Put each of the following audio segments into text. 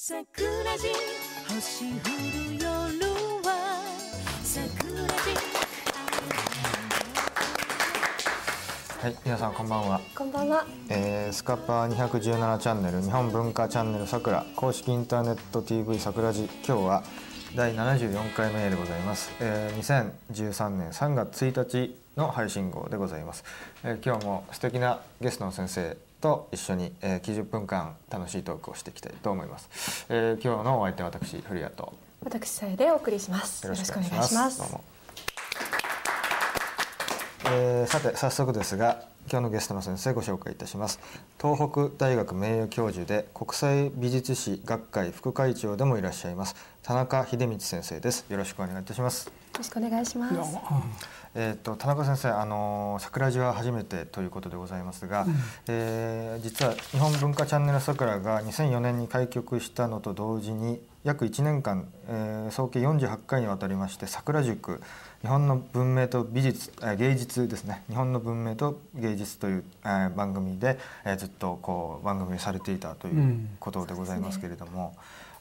桜地星降る夜は桜地はい、皆さんこんばんは。こんばんは。えー、スカパー217チャンネル日本文化チャンネルさくら公式インターネット TV さくらじ今日は第74回目でございます、えー、2013年3月1日の配信号でございます、えー、今日も素敵なゲストの先生と一緒に、えー、90分間楽しいトークをしていきたいと思います、えー、今日のお相手は私古谷と。私さえでお送りします。よろしくお願いします。どうも。えーさて早速ですが今日のゲストの先生ご紹介いたします。東北大学名誉教授で国際美術史学会副会長でもいらっしゃいます田中秀道先生です。よろしくお願いいたします。よろしくお願いします。えー、と田中先生、あの桜地は初めてということでございますが、えー実は日本文化チャンネルさくらが2004年に開局したのと同時に約1年間、えー総計48回にわたりまして桜塾日本の文明と美術、えー芸術ですね。日本の文明と芸術という、えー番組で、えーずっとこう番組をされていたということでございますけれども、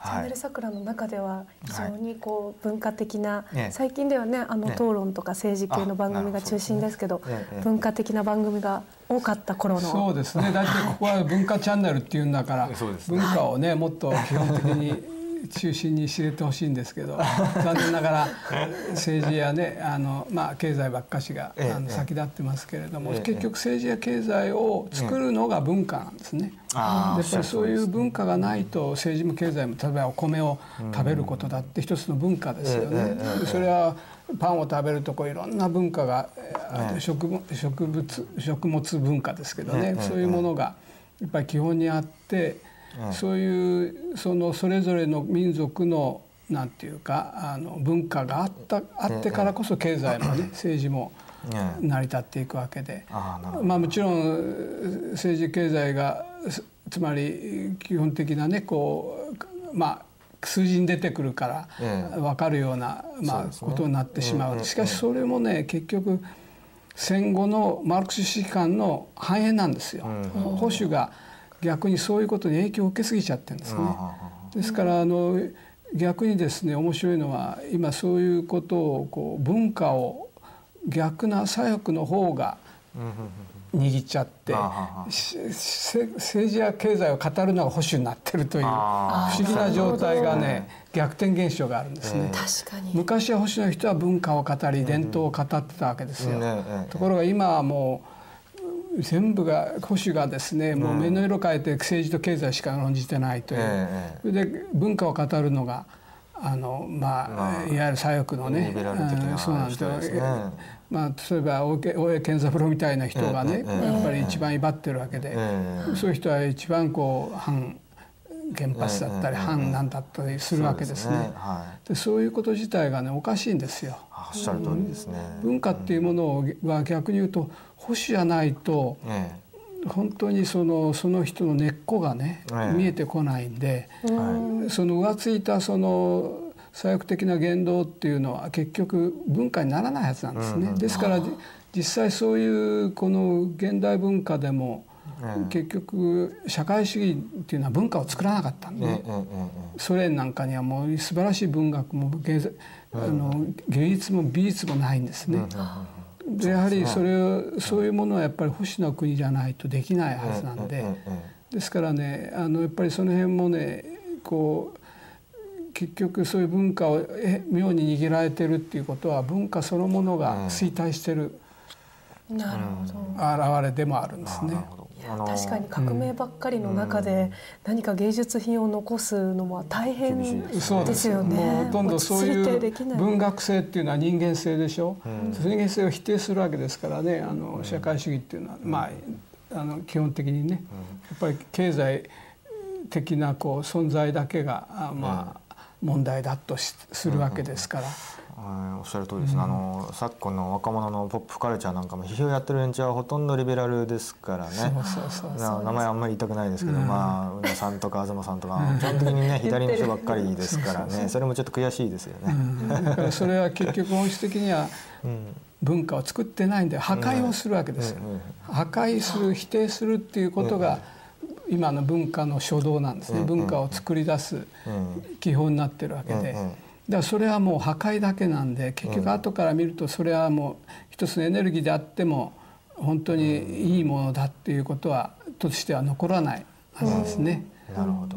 チャンネル桜の中では非常にこう文化的な、ええ。最近ではねあのええ。討論とか政治系の番組が中心ですけど文化的な番組が多かった頃の。そうですね。だってここは文化チャンネルっていうんだから、文化をねもっと基本的に中心に知れてほしいんですけど、残念ながら政治やねあのまあ経済ばっかしがええあの先立ってますけれども、ええ結局政治や経済を作るのが文化なんですね。やっぱりそういう文化がないと政治も経済も例えばお米を食べることだって一つの文化ですよね。それはパンを食べるとこういろんな文化が、植物食物文化ですけどね、ええ。そういうものがやっぱり基本にあって、そういうそのそれぞれの民族のなんていうかあの文化があったあってからこそ経済もね政治もええ成り立っていくわけで、まあもちろん政治経済がすつまり基本的なねこうまあ数字に出てくるからええ分かるような、まあことになってしまう、ええしかしそれもね結局戦後のマルクス主義観の反映なんですよ。保守が逆にそういうことに影響を受けすぎちゃってるんですね。ですからあの逆にですね面白いのは今そういうことをこう文化を逆な左翼の方が握っちゃって政治や経済を語るのが保守になってるという不あ思議な状態がね逆転現象があるんですね。確かに。昔は保守の人は文化を語り伝統を語ってたわけですよ。ところが今はもう全部が保守がですねもう目の色変えて政治と経済しか論じてないという、ええそれで文化を語るのがあのまあ、まあいわゆる左翼のねそうなんですね。まあ、例えば大江健三郎みたいな人がね、やっぱり一番威張ってるわけで、ええそういう人は一番こう反原発だったり、ええ反なんだったりするわけですね。でそういうこと自体がねおかしいんですよ。文化っていうものは逆に言うと保守じゃないとえ本当にそのその人の根っこがね、ええ見えてこないんで、その浮ついたその左翼的な言動っていうのは結局文化にならないはずなんですね。ですからじ実際そういうこの現代文化でも、ええ結局社会主義っていうのは文化を作らなかったんで、ソ連なんかにはもう素晴らしい文学も芸術あの芸術も美術もないんですね。でやはりそれをそういうものはやっぱり保守の国じゃないとできないはずなんで。ですからねあのやっぱりその辺もねこう結局そういう文化をえ妙に握られてるっていうことは文化そのものが衰退してる。現れでもあるんですね確かに革命ばっかりの中で何か芸術品を残すのは大変そうですすよもうね。ほとんどそういう文学性っていうのは人間性でしょ、人間性を否定するわけですからね。あの社会主義っていうのは、まああの基本的にね、やっぱり経済的なこう存在だけがあまあ問題だとしするわけですから。はいおっしゃる通りです。ね、あの昨今の若者のポップカルチャーなんかも批評やってる連中はほとんどリベラルですからね。名前あんまり言いたくないですけど、まあ宇野さんとか 東さんとか基本的にね左の人ばっかりですからね。それもちょっと悔しいですよね。それは結局本質的には文化を作ってないんで破壊をするわけです。よ。破壊する否定するっていうことが今の文化の初動なんですね、文化を作り出す基本になってるわけで。だからそれはもう破壊だけなんで結局後から見るとそれはもう一つのエネルギーであっても本当にいいものだっていうことはとしては残らないはずですね。なるほど、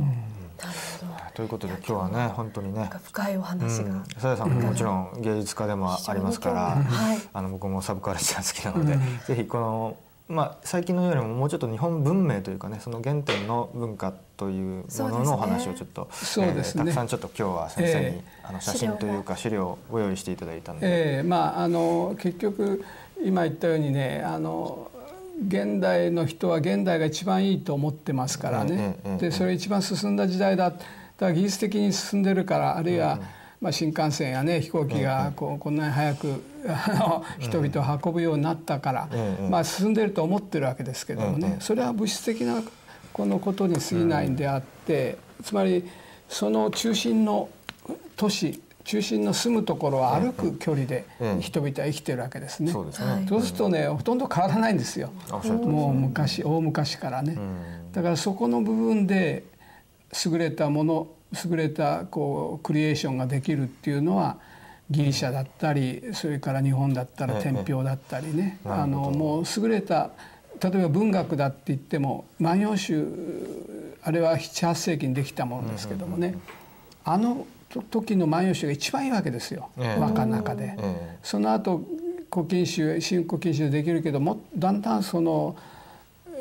ということで今日はね本当にね深いお話がさやさんももちろん芸術家でもありますから、はい。あの僕もサブカルチャー好きなので、ぜひこのまあ最近のよりももうちょっと日本文明というかねその原点の文化というもののお話をちょっとそうですね。えーたくさんちょっと今日は先生に、えあの写真というか資料を。ご用意していただいたので、ええ。まああの結局今言ったようにねあの現代の人は現代が一番いいと思ってますからね、でそれ一番進んだ時代だだから技術的に進んでるからあるいは、まあ、新幹線やね飛行機がこうこんなに早くあの人々を運ぶようになったから、ええまあ、進んでると思ってるわけですけどもね、それは物質的なこのことに過ぎないんであって、つまりその中心の都市中心の住むところは歩く距離でええ人々は生きてるわけですね。そうでするとねほとんど変わらないんですよ。もう昔大昔からね。だからそこの部分で優れたもの優れたこうクリエーションができるっていうのはギリシャだったりそれから日本だったらええ天平だったりね、あのもう優れた例えば文学だって言っても「万葉集」あれは78世紀にできたものですけどもね、あの時の「万葉集」が一番いいわけですよ、ええ。和歌の中で。えその後古今集新古今集できるけどもだんだんその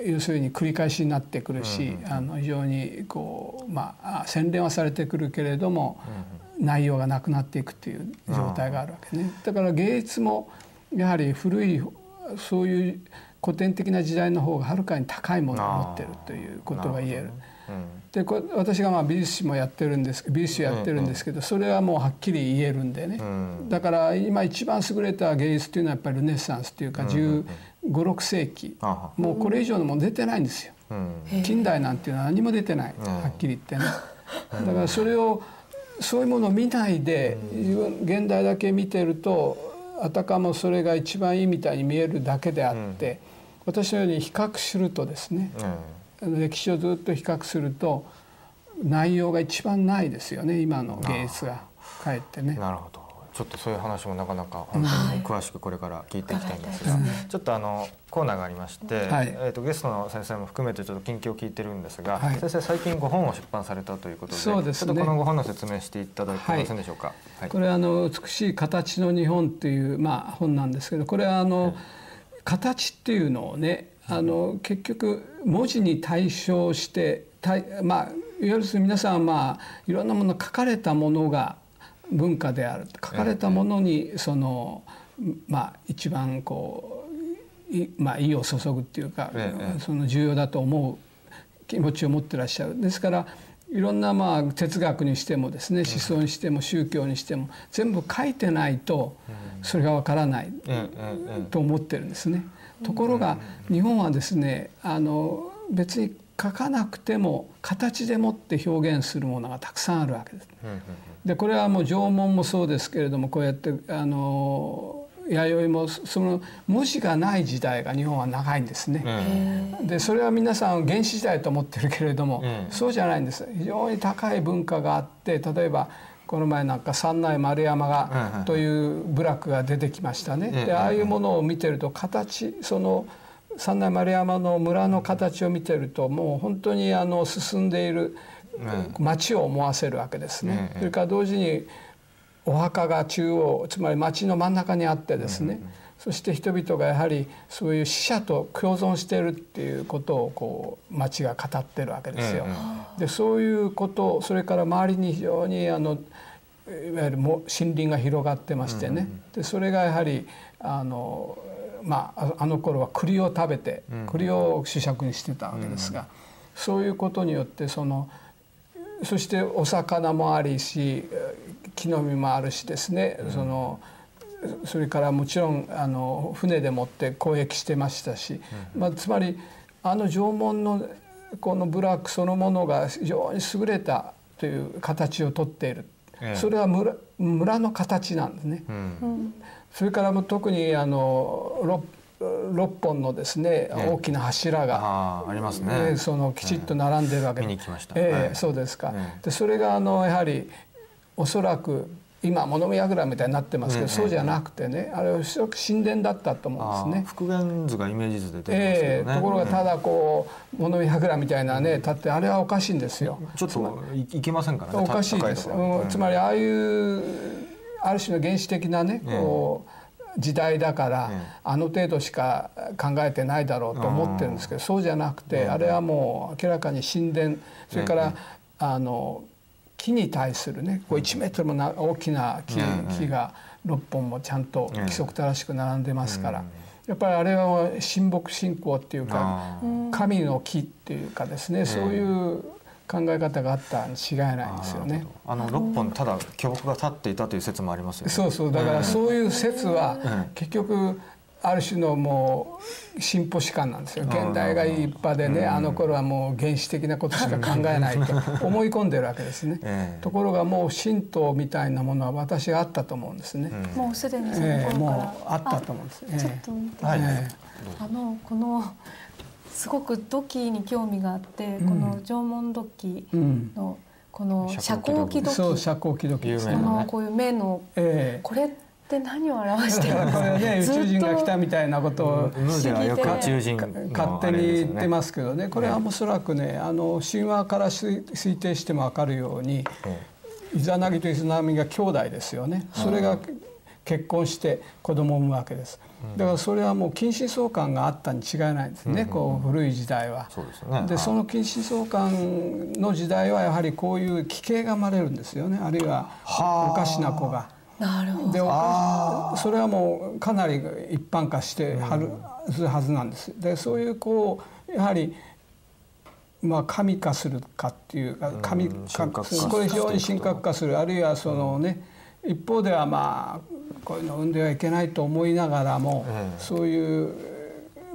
要するに繰り返しになってくるし、あの非常にこうまあ洗練はされてくるけれども、内容がなくなっていくっていう状態があるわけね。だから芸術もやはり古いそういう古典的な時代の方がはるかに高いものを持ってるということが言える。でこれ私がまあ美術史もやってるんです美術史やってるんですけど、それはもうはっきり言えるんでね、だから今一番優れた芸術っていうのはやっぱりルネッサンスっていうか1 5 6世紀、あもうこれ以上のもの出てないんですよ。うん。近代なんていうのは何も出てない、ん。はっきり言ってね。だからそれをそういうものを見ないで自分現代だけ見てるとあたかもそれが一番いいみたいに見えるだけであって、私のように比較するとですね、歴史をずっと比較すると内容が一番ないですよね今の芸術が。かえってね。なるほどちょっとそういう話もなかなか本当に詳しくこれから聞いていきたいんですが、はい。ちょっとあのコーナーがありまして、はい。えー、とゲストの先生も含めてちょっと近況を聞いてるんですが、はい。先生最近ご本を出版されたということでそうですね。ちょっとこのご本の説明していただけませんでしょうか？はい。これはあの美しい形の日本っていうまあ本なんですけどこれはあの形っていうのをねあの結局文字に対象して対まあいわゆる皆さんはまあいろんなもの書かれたものが文化である書かれたものにそのまあ一番こういまあ意を注ぐっていうかええその重要だと思う気持ちを持ってらっしゃる。ですからいろんなまあ哲学にしてもですね思想にしても宗教にしても全部書いてないとそれがわからないと思ってるんですね。ところが日本はですねあの別に書かなくても形でもって表現するものがたくさんあるわけです。でこれはもう縄文もそうですけれどもこうやってあの弥生もその文字がない時代が日本は長いんですね。うんでそれは皆さん原始時代と思ってるけれども、うんそうじゃないんです非常に高い文化があって例えばこの前なんか三内丸山がという部落が出てきましたね。うんでああいうものを見てると形その三内丸山の村の形を見てるともう本当にあの進んでいる町を思わせるわけですね。うんそれから同時にお墓が中央つまり町の真ん中にあってですね、そして人々がやはりそういう死者と共存しているっていうことをこう町が語ってるわけですよ。でそういうことそれから周りに非常にあのいわゆるも森林が広がってましてね、でそれがやはりあのまあああの頃は栗を食べて栗を主食にしてたわけですが、そういうことによってそのそしてお魚もありし木の実もあるしですね、そのそれからもちろんあの船でもって交易してましたし、まあ、つまりあの縄文のこの部落そのものが非常に優れたという形をとっている、ええ。それは村村の形なんですね。うんそれからもう特にあの六6本のですね、え大きな柱が、ありますね、えーそのきちっと並んでるわけで、ええ。はい。そうですか、ええ。でそれがあのやはりおそらく今物見櫓みたいになってますけど、ええそうじゃなくてねあれはおそらく神殿だったと思うんですね。復元図がイメージ図で出てね、ええところがただこう物見櫓みたいなね立ってあれはおかしいんですよ。ちょっといいけませんからねおかしいです、うんつまりああいうある種の原始的なねこう時代だから、ええ。あの程度しか考えてないだろうと思ってるんですけどそうじゃなくて、あれはもう明らかに神殿それから、あの木に対するねこう1メートルもな大きな木,、ええ。木が6本もちゃんとええ。規則正しく並んでますから、やっぱりあれは神木信仰っていうか神の木っていうかですね、そういう考え方があったに違いないんですよね。あの六本ただ巨木が立っていたという説もありますよね。そうそう。だからそういう説はうん。結局ある種のもう進歩史観なんですよ。現代が一派でねあの頃はもう原始的なことしか考えないと 思い込んでるわけですね。ええ。ところがもう神道みたいなものは私はあったと思うんですね。もうすでにそのええ頃から、もうあったと思うんです。あちょっえと見て、はい。えあのこのすごく土器に興味があって、この縄文土器うん。のこの遮遮光器土器。そう遮光器土器。ですこういう目のええ。これって何を表してるんですこかれね宇宙人が来たみたいなことをムーではよく宇宙人の勝手に言ってますすけどね。これはおそらくねあの神話から推推定しても分かるようにイザナギとイザナミが兄弟ですよね。それが結婚して子供を産むわけです。だからそれはもう近親相関があったに違いないんですね。こう古い時代は。そうですね。でその近親相関の時代はやはりこういう奇形が生まれるんですよね。あるいはおかしな子が。なるほど。でおかしそれはもうかなり一般化してはるするはずなんです。でそういうこうやはりまあ神化するかっていうか神うん化神格化これ非常に神格化する。あるいはそのね一方ではまあこういうの生んではいけないと思いながらもええそういう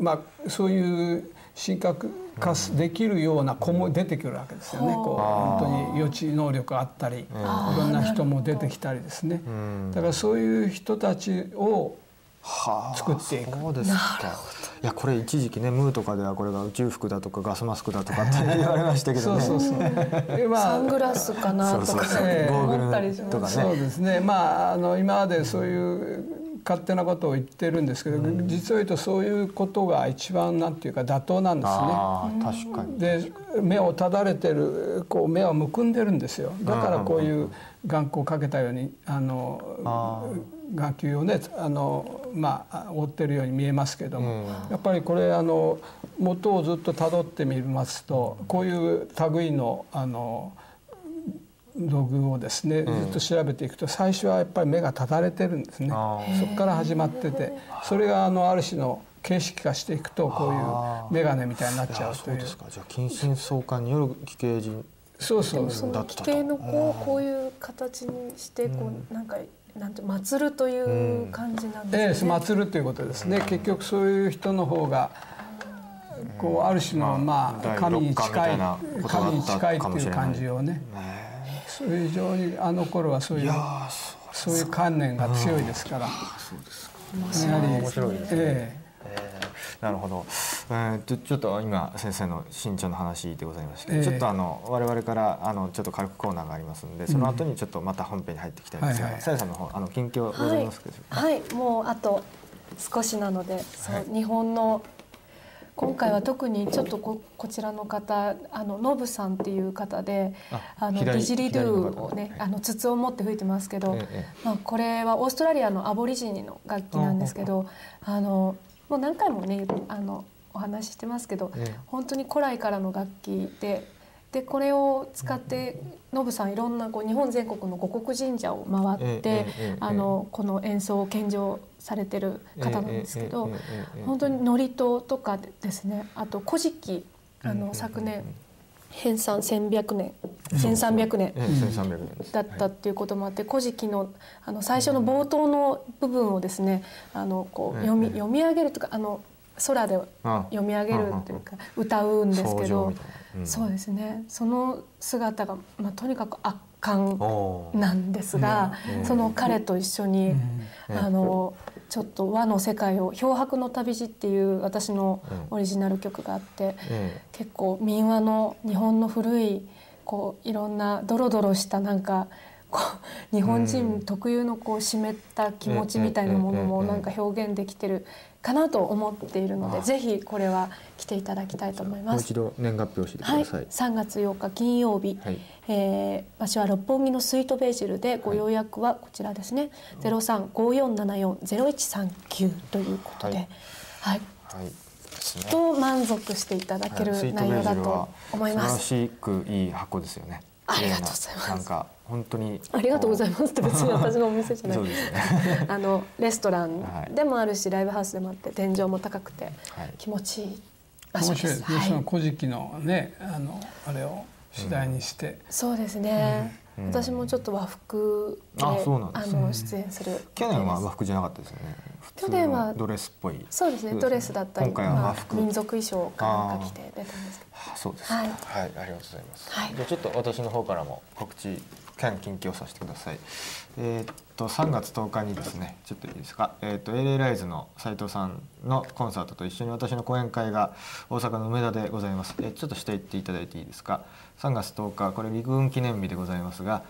まあそういう神格化できるような子も出てくるわけですよね。こうあー本当に予知能力があったりいろんな人も出てきたりですね。んだからそういう人たちをはあ作っていくそうですか。いやこれ一時期ねムーとかではこれが宇宙服だとかガスマスクだとかって 言われましたけどね。そうそうそう。でまサングラスかなとかねます。そうですね。まああの今までそういう勝手なことを言ってるんですけど、実を言うとそういうことが一番なんていうか妥当なんですね。ああ確かに。で目をただれてるこう目をむくんでるんですよだからこういう眼光をかけたようにあのあ眼球をねあのまあ覆ってるように見えますけども、うん。やっぱりこれあの元をずっとたどってみますとこういう類のあの道具をですねずっと調べていくと最初はやっぱり目がただれてるんですね。あそこから始まっててそれがあのある種の形式化していくとこういう眼鏡みたいになっちゃうという。そうですか。じゃあ近親相関による奇形人。そうそうそのだったと。奇形のこうこういう形にしてこうなんかなんて祀るという感じなんええですね。祀るということですね。結局そういう人の方がこうある種のまあ第神に近い神に近い。っていう感じをね。そういう非常にあの頃はそういうそういう観念が強いですから。やはり面白いですね。えなるほど、えー、ちょちょっと今先生の身長の話でございましたけど、ええ。ちょっとあの我々からあのちょっと軽くコーナーがありますのでその後にちょっとまた本編に入っていきたいんですがはいはい。さやさんの方あの近況ございますけど、はい、もうあと少しなので、そう日本の今回は特にちょっとここちらの方あのノブさんっていう方でああの左ディジリドゥをねはい。あの筒を持って吹いてますけど、ええまあ、これはオーストラリアのアボリジニの楽器なんですけどあのもう何回もねあのお話ししてますけど、本当に古来からの楽器ででこれを使ってノブさんいろんなこう日本全国の五国神社を回って、あのこの演奏を献上されてる方なんですけど、本当に祝詞とかですね。あと「古事記」あの昨年編纂1100年。1300年。ええ1300年です。だったっていうこともあって「古事記の」あの最初の冒頭の部分をですねあのこう読みええ読み上げるとかあの空であ読み上げるというか歌うんですけどそうですね。その姿が、まあ、とにかく圧巻なんですが、うん。その彼と一緒に、うん。あのちょっと和の世界を「漂白の旅路」っていう私のオリジナル曲があって、え結構民話の日本の古いこういろんなドロドロしたなんかこう日本人特有のこう湿った気持ちみたいなものもうん。なんか表現できてるかなと思っているのであ。ぜひこれは来ていただきたいと思いもうます。一度年月日を教えてくはい、ださい。3月8日金曜日、はい。えー場所は六本木のスイートベージルでご予約はこちらですね、ゼロ三五四七四ゼロ一三九ということで、ははい。い、はい。ですね。と満足していただける内容だと思います。素晴らしくいい箱ですよね。ありがとうございますななんか本当に。ありがとうございますって別に私のお店じゃないそうですね。あのレストラはいンでもあるし、ライブハウスでもあって天井も高くてはい。気持ちいい場所面白いです。そのはい、古事記のねあのあれを主題にして、そうですね。うん私もちょっと和服で、うなんあの出演する。去年は和服じゃなかったですよね。去年はドレスっぽい。そうですね。ドレスだったり、今回は和服。まあ民族衣装かなんか着て出たんですけど。あそうですか。ははいい、ありがとうございます。はいじゃあちょっと私の方からも告知兼近況させてください。えーっと3月10日にですね、ちょっといいですか？えーっと LA ライズの斉藤さんのコンサートと一緒に私の講演会が大阪の梅田でございます。えーちょっとしていっていただいていいですか？3月10日これ陸軍記念日でございますが。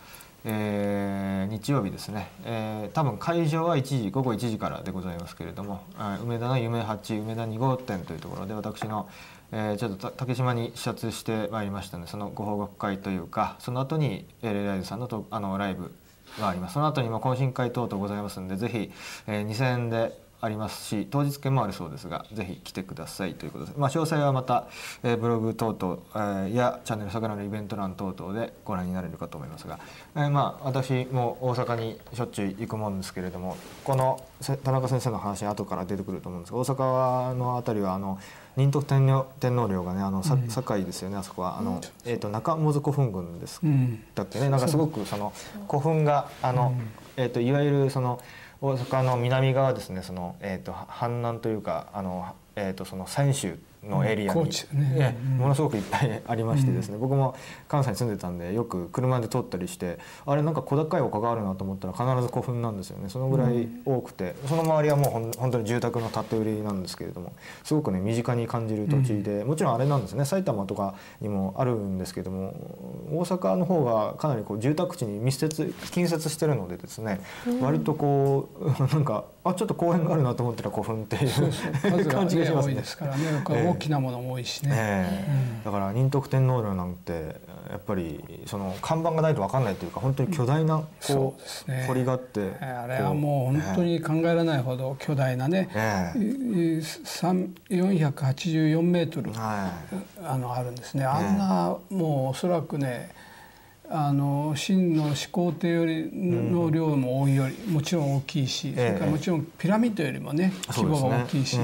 えー日曜日ですね、えー多分会場は1時午後1時からでございますけれどもあ梅田の夢八梅田2号店というところで私の、えーちょっと竹島に視察してまいりましたのでそのご報告会というかその後に LA ライズさんのとあのライブがあります。その後にも懇親会等々ございますんでぜひ、えー2000円でありますし当日券もあるそうですがぜひ来てください。ということです、まあ、詳細はまた、えーブログ等々、えーやチャンネル桜のイベント欄等々でご覧になれるかと思いますが、えーまあ私も大阪にしょっちゅう行くもんですけれどもこのせ田中先生の話後から出てくると思うんですが大阪の辺りはあの仁徳天皇天皇陵がねあのさ堺ですよねあそこは。あの、えー、と中本古墳群です。うん。だってね。なんかすごくその古墳があの、えー、といわゆるその大阪の南側ですねその、えー、と阪南というかあの、えー、とその泉州のエリアに、ね。ものすごくいっぱいありましてですね、僕も関西に住んでたんでよく車で通ったりしてあれなんか小高い丘があるなと思ったら必ず古墳なんですよね。そのぐらい多くて、その周りはもうほん本当に住宅の建て売りなんですけれどもすごくね身近に感じる土地で、もちろんあれなんですね。埼玉とかにもあるんですけども大阪の方がかなりこう住宅地に密接近接してるのでですね、割とこう なんかあちょっと公園があるなと思ったら古墳っていう 感じがね、しますね大きなものも多いしね。ええ。だから仁徳天皇陵なんてやっぱりその看板がないと分かんないというか本当に巨大なそうこですね。う堀があってえーあれはもう本当に考えられないほど巨大なね、ええ。三484メートルはあのあるんですね。あんなもうおそらくね、あの真の始皇帝よりの量も多いよりもちろん大きいし、それからもちろんピラミッドよりもね規模が大きいし、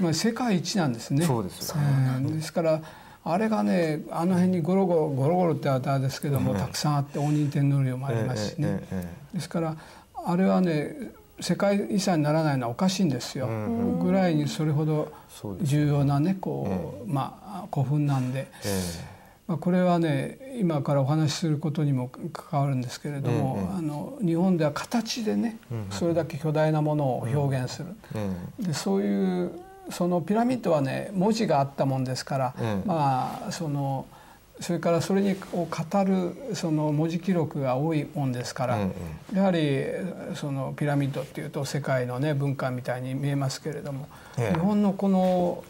まり世界一なんですね。そうですですからあれがねあの辺にゴロゴロゴロゴロってあれですけども、たくさんあって応仁天皇陵もありますしね。ええ。ええ。ですからあれはね世界遺産にならないのはおかしいんですよ、ん。ぐらいにそれほど重要なねこう、まあ古墳なんで、えまあ、これはね今からお話しすることにも関わるんですけれども、ええあの日本では形でね、うんうんそれだけ巨大なものを表現する、ええでそういうそのピラミッドはね文字があったもんですから、ええまあそのそれからそれにを語るその文字記録が多いもんですから、えやはりそのピラミッドっていうと世界のね文化みたいに見えますけれども、ええ。日本のこの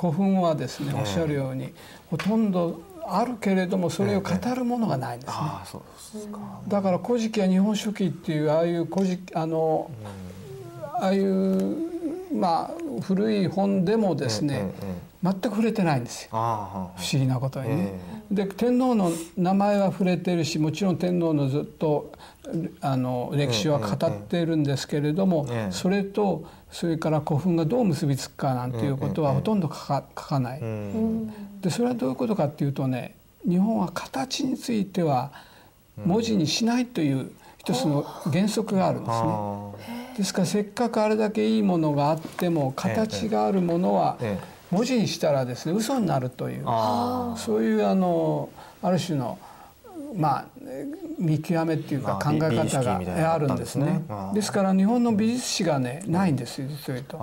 古墳はですねええおっしゃるように、ほとんどあるけれどもそれを語るものがないんですね。ああそうですか、だから「古事記」は「日本書紀」っていうああいう古事あのああいうまあ古い本でもですね、全く触れてないんですよ。不思議なことにね。えで天皇の名前は触れてるしもちろん天皇のずっとあの歴史は語っているんですけれども、ええ。それとそれから古墳がどう結びつくかなんていうことはええほとんど書か書かない。うん。でそれはどういうことかっていうとね日本は形については文字にしないという一つの原則があるんですね。ですからせっかくあれだけいいものがあっても形があるものはええ。文字にしたらですね嘘になるという。あ。そういうあのある種のまあ見極めっていうか考え方があるんですね。ですから日本の美術史がねないんですよ実を言うと。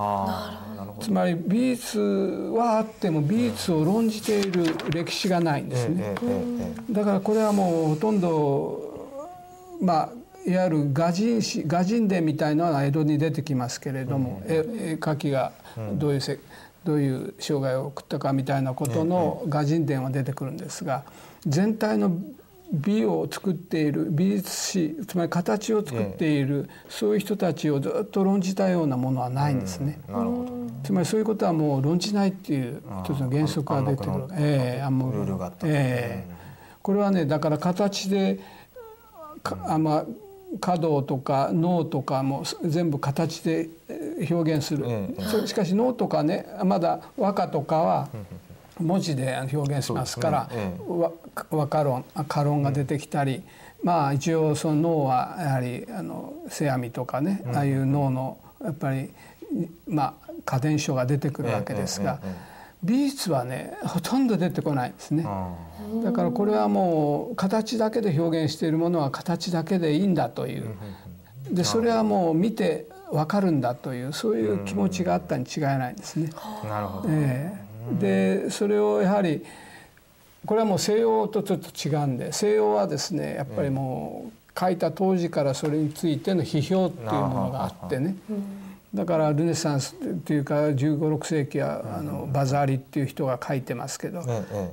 つまり美術はあっても美術を論じている歴史がないんですね。だからこれはもうほとんどまあいわゆる画人史画人伝みたいなのは江戸に出てきますけれども、絵絵描きがどういうせ、どういう生涯を送ったかみたいなことの画人伝は出てくるんですが全体の美を作っている美術史つまり形を作っている、そういう人たちをずっと論じたようなものはないんですね。えなるほど。つまりそういうことはもう論じないっていう一つの原則が出てくるええ暗黙のルールがあったええ。これはねだから形でかあまあ華道とか脳とかも全部形でえー表現する、ええそしかし脳とかねまだ和歌とかは文字で表現しますからね和歌論歌論が出てきたり、まあ一応その脳はやはりあの世阿弥とかね、ああいう脳のやっぱりまあ家電書が出てくるわけですが、美術はねほとんど出てこないんですね。あだからこれはもう形だけで表現しているものは形だけでいいんだという。でそれはもう見て分かるんだというそういう気持ちがあったに違いないんですね。あなるほど。ええ。でそれをやはりこれはもう西洋とちょっと違うんで西洋はですねやっぱりもう書いた当時からそれについての批評っていうものがあってね。だからルネサンスっていうか1 5 6世紀はあのバザーリっていう人が書いてますけど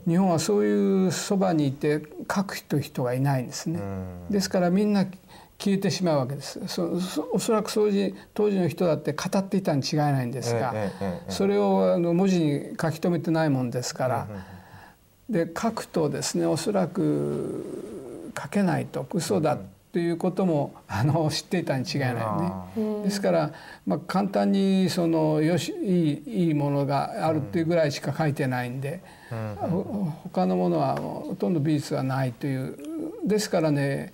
日本はそういうそばにいて書く人人がいないんですね。うん。ですからみんな消えてしまうわけです。そそおそらく当時当時の人だって語っていたに違いないんですが、ええええええそれをあの文字に書き留めてないもんですから、で書くとですねおそらく書けないと嘘だっていうこともあの知っていたに違いないよね。ですから、まあ、簡単にそのよしいいいいものがあるっていうぐらいしか書いてないんで、ほ他のものはほとんど美術はないという。ですからね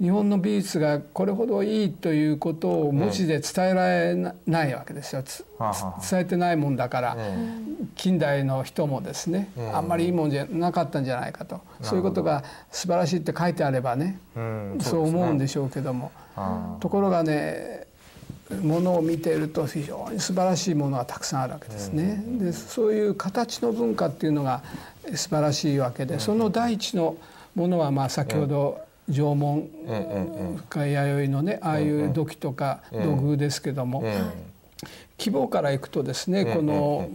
日本の美術がこれほどいいということを文字で伝えられなないわけですよ。伝えてないもんだから、え近代の人もですね、ええあんまりいいもんじゃなかったんじゃないかと。そういうことが素晴らしいって書いてあればね、うん。そう思うんでししょうけども、あ。ところがねものを見ていると非常に素晴らしいものがたくさんあるわけですね。でそういう形の文化っていうのが素晴らしいわけで、その第一のものはまあ先ほど縄文深い弥生のねああいう土器とか土偶ですけども、え規模からいくとですね、ええこの、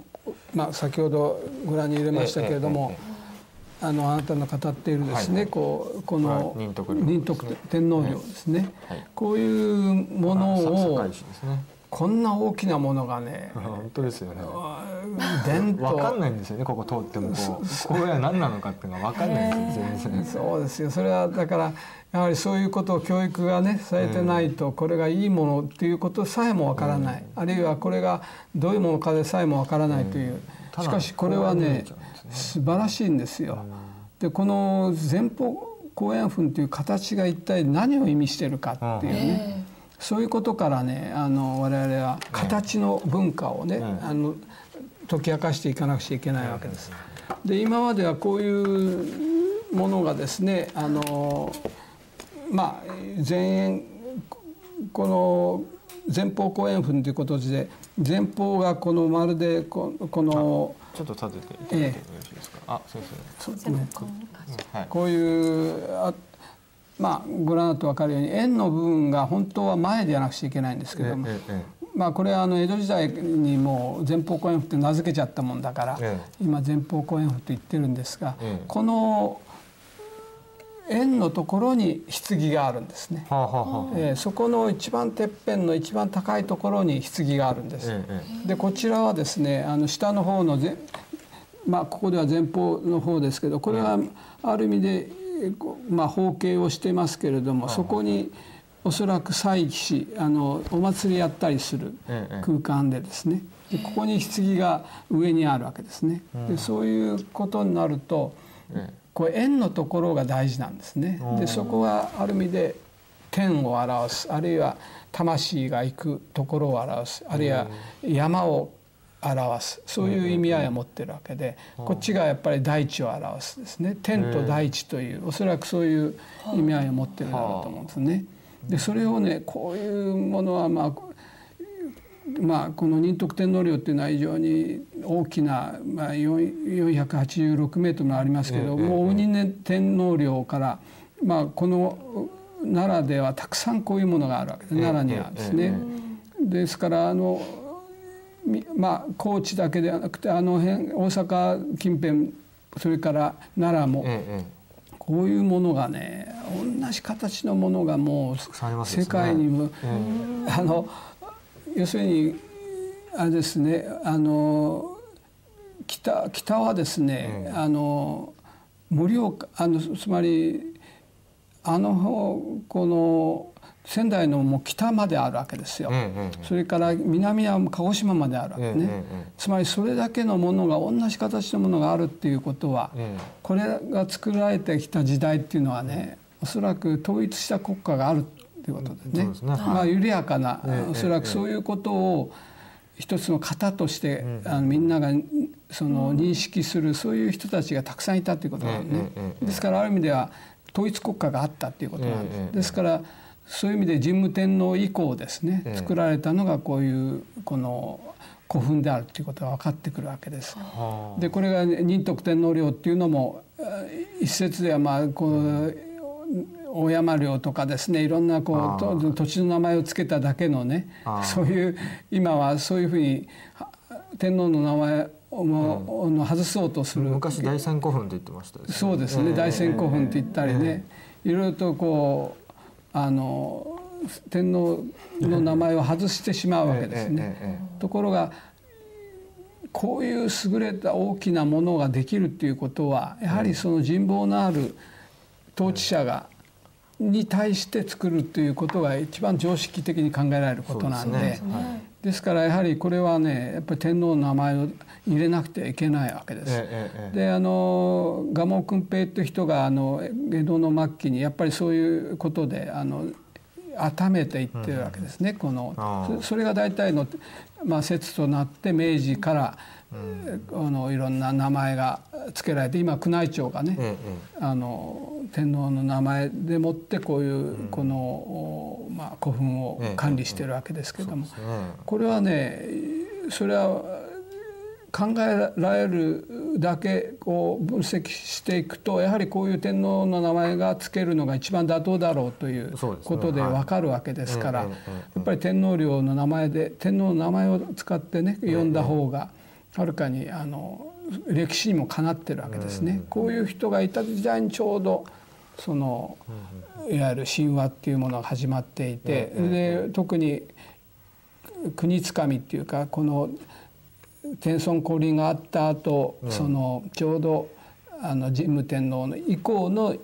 まあ、先ほどご覧に入れましたけれども、あのあなたの語っているですね、はいはい。こうこのはい。仁徳天皇陵ですね、はい。こういうものさをこんな大きなものがね 本当ですよね。伝わかん統ないんですよねここ通ってもこう。これは何なのかっていうのがわかんないんですよ全然。そうですよ。それはだからやはりそういうことを教育がねされてないとこれがいいものっていうことさえもわからない、あるいはこれがどういうものかでさえもわからないという、しかしこれはね素晴らしいんですよ。でこの前方後円墳という形が一体何を意味しているかっていうね、そういうことからねあの我々は形の文化をね、うん。あの解き明かしていかなくちゃいけないわけです。で今まではこういうものがですねあのまあ前円この前方後円墳ということで前方がこのまるでここのちょっと立てていただいてよろしいですか？あそうですね。そうですねはい。こういうあまあご覧になって分かるように円の部分が本当は前でやらなくちゃいけないんですけども、まあこれはあの江戸時代にもう前方後円墳って名付けちゃったもんだから、え今前方後円墳と言ってるんですが、ええ。この円のところに棺があるんですね。はあはあはあ。えーそこの一番てっぺんの一番高いところに棺があるんです。えええでこちらはですねあの下の方のぜまあここでは前方の方ですけどこれはある意味で、まあ、包茎をしてますけれどもそこにおそらく祭祀しあのお祭りやったりするええ空間でですね。でここに棺が上にあるわけですね。でそういうことになるとええこう円のところが大事なんですね。でそこがある意味で天を表すあるいは魂が行くところを表すあるいは山を表す。そういう意味合いを持ってるわけでこっちがやっぱり大地を表すですね。天と大地というおそらくそういう意味合いを持ってるだろうと思うんですね。でそれをねこういうものはまあまあ、この仁徳天皇陵っていうのは非常に大きな、まあ、486メートルもありますけど、もう大仁天皇陵から、まあ、この奈良ではたくさんこういうものがあるわけです、奈良にはですね。ですからあのまあ高知だけではなくてあの辺大阪近辺それから奈良も、こういうものがね同じ形のものがもう世界にも、あの要するにあれですねあの北北はですね、あの盛岡あのつまりあのこの仙台のもう北まであるわけですよ、それから南は鹿児島まであるわけね、つまりそれだけのものが同じ形のものがあるっていうことは、これが作られてきた時代っていうのはねおそらく統一した国家があるっていうことでね。ね、まあ、緩やかな、おそらくそういうことを一つの型として、あのみんながその認識するそういう人たちがたくさんいたっていうことなんね、ですからある意味では統一国家があったっていうことなんです。ですからそういう意味で神武天皇以降ですね、作られたのがこういうこの古墳であるということが分かってくるわけです。でこれが仁徳天皇陵っていうのも一説ではまあこう大山陵とかですねいろんなこう土地の名前を付けただけのねそういう今はそういうふうに天皇の名前を、うん、外そうとする。昔大仙古墳って言ってました、ね、そうですね、大仙古墳って言ったりね、いろいろとこうあの天皇の名前を外してしまうわけですね。ところがこういう優れた大きなものができるっていうことはやはりその人望のある統治者がに対して作るということが一番常識的に考えられることなんでですからやはりこれはねやっぱり天皇の名前を入れなくてはいけないわけです。であの蒲生君平っていう人があの江戸の末期にやっぱりそういうことであの温めていってるわけですね、うん、このそれが大体の、まあ、説となって明治から、うん、あのいろんな名前が付けられて今宮内庁がね、うん、あの天皇の名前でもってこういうこの、まあ、古墳を管理してるわけですけども、これはねそれは考えられるだけこう分析していくとやはりこういう天皇の名前が付けるのが一番妥当だろうということで分かるわけですからやっぱり天皇陵の名前で天皇の名前を使ってね呼んだ方がはるかにあの歴史にもかなってるわけですね。こういう人がいた時代にちょうどそのいわゆる神話っていうものが始まっていてで特に国つかみっていうかこの天孫降臨があった後、うん、そのちょうどあの神武天皇の以降の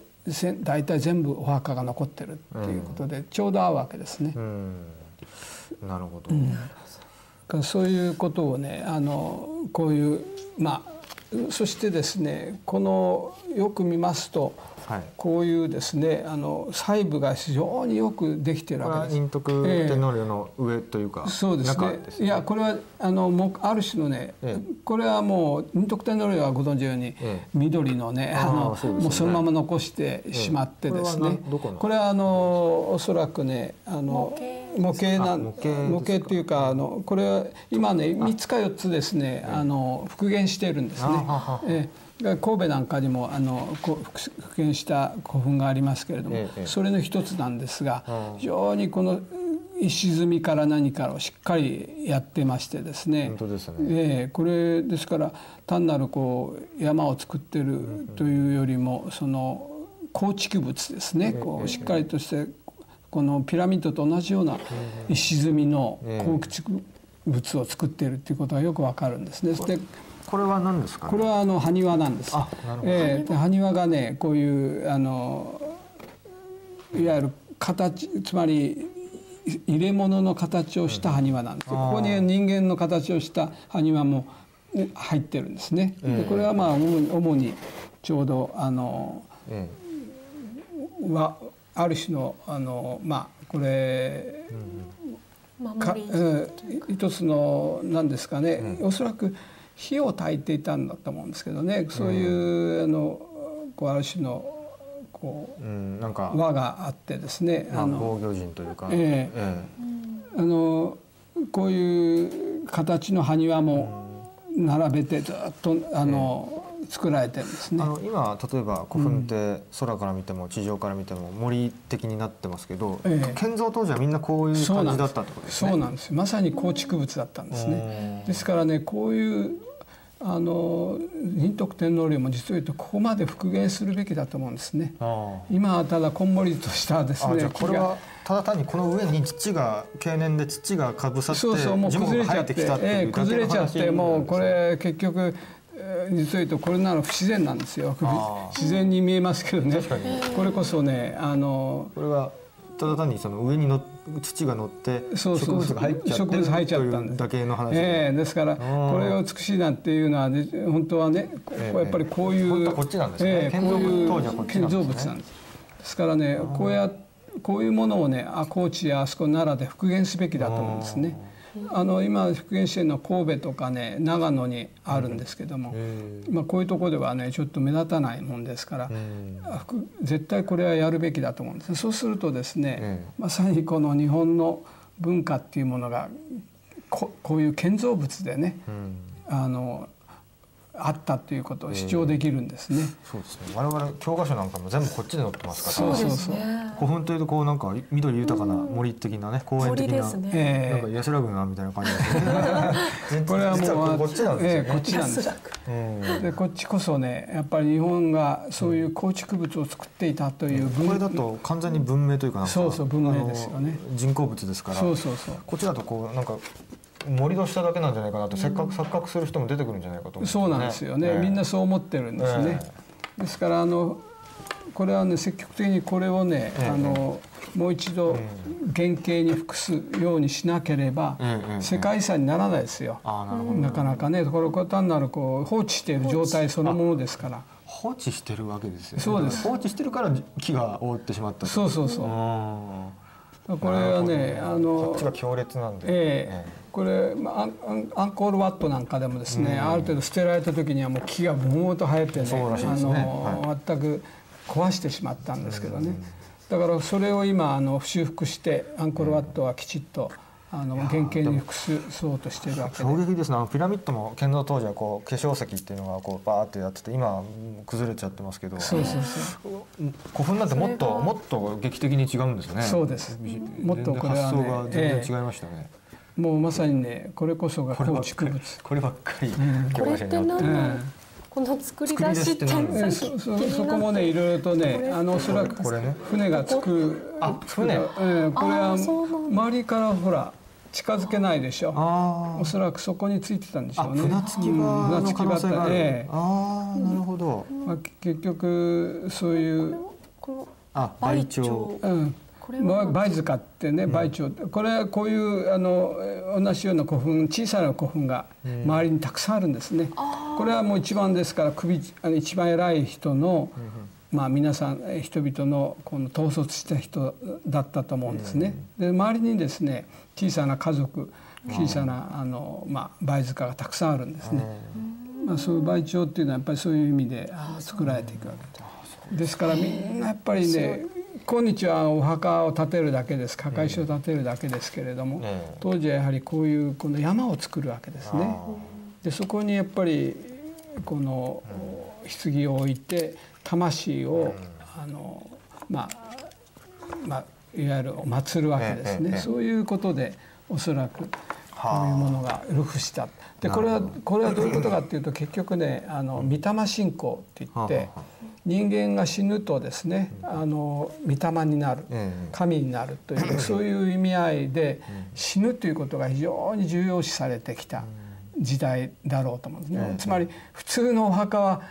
大体全部お墓が残ってるっていうことで、ちょうど合うわけですね。うん、なるほど、うん、そういうことをねあのこういうまあそしてですねこのよく見ますとはい、こういうですねあの細部が非常によくできてるわけです。陰徳天皇陵の上というか、えー、そうですね。すね。いやこれはあのもある種のね、えー、これはもう陰徳天皇陵はご存知のように、えー、緑のねあの、ね、もうそのまま残してしまってですね。これはあのおそらくねあの模型なん模型っていうかあのこれは今ね3つか4つですねあの復元しているんですね。えー神戸なんかにもあの復元した古墳がありますけれども、ええ、それの一つなんですが、非常にこの石積みから何からをしっかりやってましてですね。本当ですね、えー、これですから単なるこう山を作ってるというよりもその構築物ですね、こうしっかりとしてこのピラミッドと同じような石積みの構築物を作っているっていうことがよくわかるんですね。でこれは何ですか、ね、これはあの埴輪なんです。あ、なるほど。えー、埴輪がねこういうあのいわゆる形つまり入れ物の形をした埴輪なんです。ここに人間の形をした埴輪も入ってるんですね。でこれはまあ主にちょうどあの、はある種のあのまあこれ、うん一つの何ですかね、おそらく火を焚いていたんだと思うんですけどね。そういう、あのこうある種のこうん、なんかう輪があってですね、まあ、あの防御陣というか、ええ。あのこういう形の埴輪も並べてずっとあの、作られてるんですねあ。の今例えば古墳って空から見ても地上から見ても森的になってますけど、ええ建造当時はみんなこういう感じだったってことですね。そうなんですよまさに構築物だったんですね。ですからねこういうあの仁徳天皇陵も実を言うとここまで復元するべきだと思うんですね。あ今はただこんもりとしたですあねこれはただ単にこの上に土が経年で土がかぶさってそうそうもう樹木が生え崩れちゃっててきたってええ崩れちゃって話もうこれ結局えー実を言うとこれなら不自然なんですよ。自然に見えますけどね。これこそねあのこれがただ単にその上にの土が乗って植物が入っちゃって植物入っちゃったんというだけの話ええですからー。これが美しいなんていうのはね本当はねやっぱりこういう、本当はこっちなんですね。ええ建造物こういう建造物なんです。ですからねこうやこういうものをねあ高知やあそこ奈良で復元すべきだと思うんですね。あの今復元しているのは神戸とかね長野にあるんですけども、まあ、こういうところではねちょっと目立たないもんですから、絶対これはやるべきだと思うんです。そうするとですね、ええまさにこの日本の文化っていうものがここういう建造物でね、あのあったということを主張できるんですね。そうですね。我々教科書なんかも全部こっちで載ってますから。そうそうですね古墳というとこうなんか緑豊かな森的なね公園的な、ね。えなんか安らぐなみたいな感じですね。これは実もうこっちなんですよね、ええこっちなんです。でこっちこそねやっぱり日本がそういう構築物を作っていたという文これだと完全に文明というかなんかそうそう文明ですよね。あの人工物ですから。そうそうそう。こっちだとこうなんか森の下だけなんじゃないかなとせっかく錯覚する人も出てくるんじゃないかと思うんそうなんですよね、ええ。みんなそう思ってるんですね、ですからあのこれはね積極的にこれをね、ええ。あのもう一度原型に複すようにしなければ、ええええ世界遺産にならないですよ、なかなかねこれ単なるこう放置している状態そのものですから。放置してるわけですよね。そうです。放置してるから木が覆ってしまったと。そうそうそう、うん。これはねあこのっちが強烈なんで、ええこれ、まあ、アンアンコールワットなんかでもですね、ある程度捨てられた時にはもう木がボーンと生えてねね。あの、全く壊してしまったんですけどね、だからそれを今あの修復してアンコールワットはきちっとあの原型に複そうとしているわけで。衝撃ですね。あのピラミッドも建造当時はこう化粧石っていうのがこうバーってやってて今崩れちゃってますけど。そうそうそう。古墳なんてもっともっと劇的に違うんですね。そうです。もっとこれはね発想が全然違いましたね、もうまさにねこれこそがこればっかり構築物。こればっかり教これって何なのう？ん。この作り出しってそそこもねいろいろとねあのおそらくこれね。船がつくあ船？ええこれは周りからほら近づけないでしょ。あおそらくそこについてたんでしょうね。あ船着き場うん。の可能性がある、ええ。ああなるほど。まあ、結局そういう、あ倍長。うん梅塚ってね梅長ってこれはこういうあのえ同じような古墳小さな古墳が周りにたくさんあるんですね。これはもう一番ですから首あの一番偉い人の、まあ、皆さんえ人々のこの統率した人だったと思うんですね。で周りにですね小さな家族小さなあの、まあ、梅塚がたくさんあるんですね。まあ、そういう梅長っていうのはやっぱりそういう意味で作られていくわけです。ですからみんなやっぱりね今日はお墓を建てるだけです。墓石を建てるだけですけれども、ええ。当時はやはりこういうこの山を作るわけですね。でそこにやっぱりこの棺を置いて魂を、あのまあまあいわゆる祀るわけですね、そういうことでおそらくこういうものがルフした。でこれはこれはどういうことかっていうと結局ねあの御霊信仰って言って人間が死ぬとですねあの御霊になるええ神になるという そういう意味合いで死ぬということが非常に重要視されてきた時代だろうと思うんですね。つまり普通のお墓は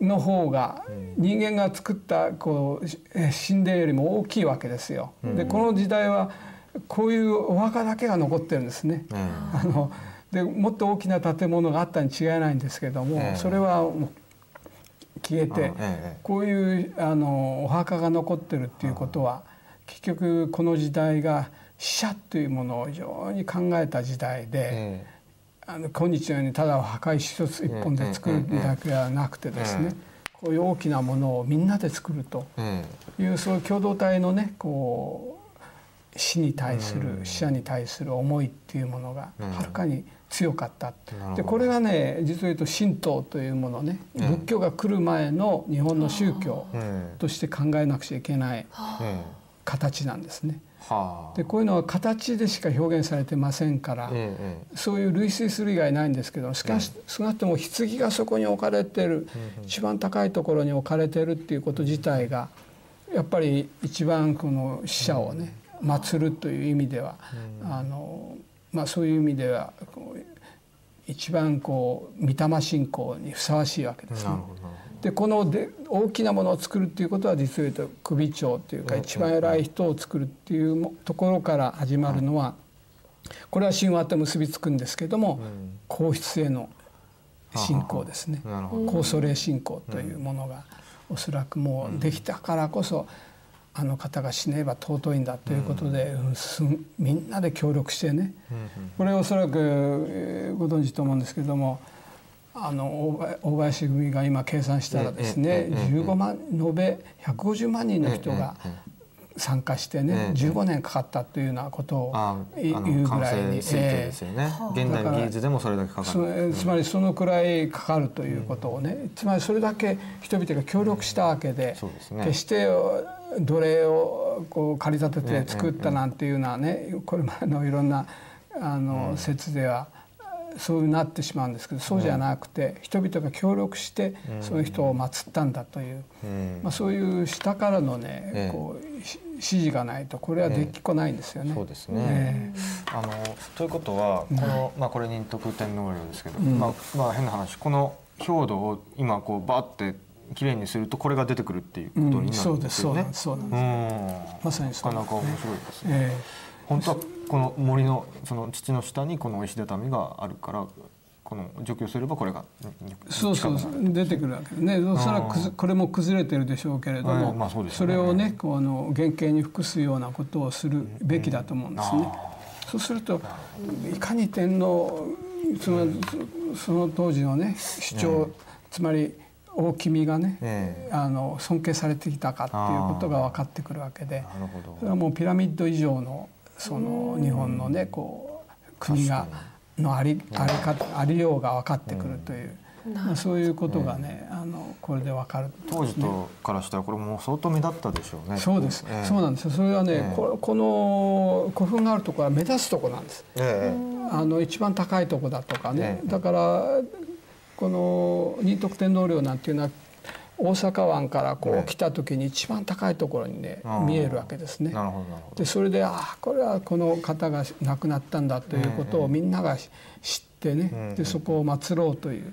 の方が人間が作ったこうえ神殿よりも大きいわけですよ。でこの時代はこういうお墓だけが残ってるんですね。えあのでもっと大きな建物があったに違いないんですけども、ええそれはもう消えて、あええこういうあのお墓が残ってるっていうことは結局この時代が死者というものを非常に考えた時代で、えあの今日のようにただ墓石一つ一本で作るだけではなくてですね、こういう大きなものをみんなで作るとえいうそういう共同体のねこう死に対する死者に対する思いっていうものがうん。はるかに強かった。でこれがね実を言うと神道というものね。うん。仏教が来る前の日本の宗教ええとして考えなくちゃいけないえ形なんですね。はあ。でこういうのは形でしか表現されてませんから、ええそういう類推する以外ないんですけどしかし少なくとも棺がそこに置かれてる一番高いところに置かれてるっていうこと自体がやっぱり一番この死者をね祀るという意味ではあのまあそういう意味では一番こう御霊信仰にふさわしいわけですね。でこので大きなものを作るっていうことは実を言うと首長っていうか一番偉い人を作るっていうもところから始まるのはこれは神話と結びつくんですけどもうん。皇室への信仰ですね。どなるほど。皇祖霊信仰というものがおそらくもうできたからこそあの方が死ねば尊いんだということでうん。みんなで協力してね。これおそらくえーご存知と思うんですけどもあの大林組が今計算したらですねええええええ15万延べ150万人の人がえええ参加してねええ15年かかったというようなことを言うぐらいに推定ですよね、現代の技術でもそれだけかかそる、つまりそのくらいかかるということをねつまりそれだけ人々が協力したわけで決して奴隷をこう駆り立てて作ったなんていうのはねこれまでのいろんなあの説ではそうなってしまうんですけどそうじゃなくて人々が協力してそういう人を祀ったんだといううん。まあそういう下からのええ。ねこうし指示がないとこれはできっこないんですよね。そうですね、えあのということはこの、まあ、これ仁徳天皇陵ですけど、ん。まあまあ、変な話この表土を今こうバーってきれいにするとこれが出てくるっていうことになるんですよね。うんそうですそうです。うん。まさにそう。なかなか面白いですね。え本当はこの森のその土の下にこの石畳があるからこの除去すればこれがにそうそう。出てくるわけでねおそらくこれも崩れてるでしょうけれども、はいまあそうですよね。れをねこうあの原型に服すようなことをするべきだと思うんですね。そうするといかに天皇そのそその当時のね主張、つまり大君がね、えあの尊敬されてきたかっていうことが分かってくるわけで。なるほど。それはもうピラミッド以上のその日本のねこう国がのありあり方ありようが分かってくるという、まあ、そういうことがねあのこれで分かる当時とからしたらこれもう相当目立ったでしょうね。そうです、ええ。そうなんですよ。それはね、ええ。ここの古墳があるところは目立つところなんです。えあの一番高いところだとかね、ええ。だからこの仁徳天皇陵なんていうのは大阪湾からこええ。う来た時に一番高いところにね見えるわけですね。でそれでああこれはこの方が亡くなったんだということをみんなが知ってね、ええでそこを祀ろうという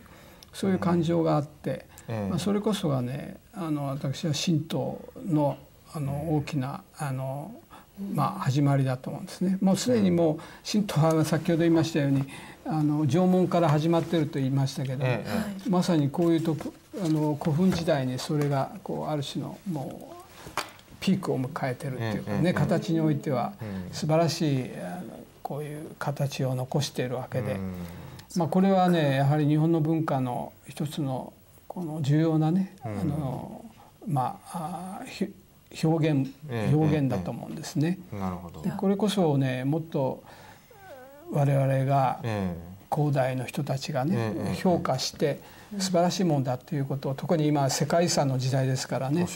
そういう感情があって、ええ。まあ、それこそがねあの私は神道のあの大きなあの、まあ、始まりだと思うんですね。もうすでにもう神道は先ほど言いましたようにあの縄文から始まってると言いましたけども、ええまさにこういうとこあの古墳時代にそれがこうある種のもうピークを迎えてるっていうかね、形においてはうん。素晴らしいあのこういう形を残しているわけで、うん。まあ、これはねやはり日本の文化の一つのこの重要なね、うん。あのまあ表現ええ表現だと思うんですね。なるほど。でこれこそねもっと我々がえ広大の人たちがね、ええ評価して素晴らしいもんだということを特に今世界遺産の時代ですからね。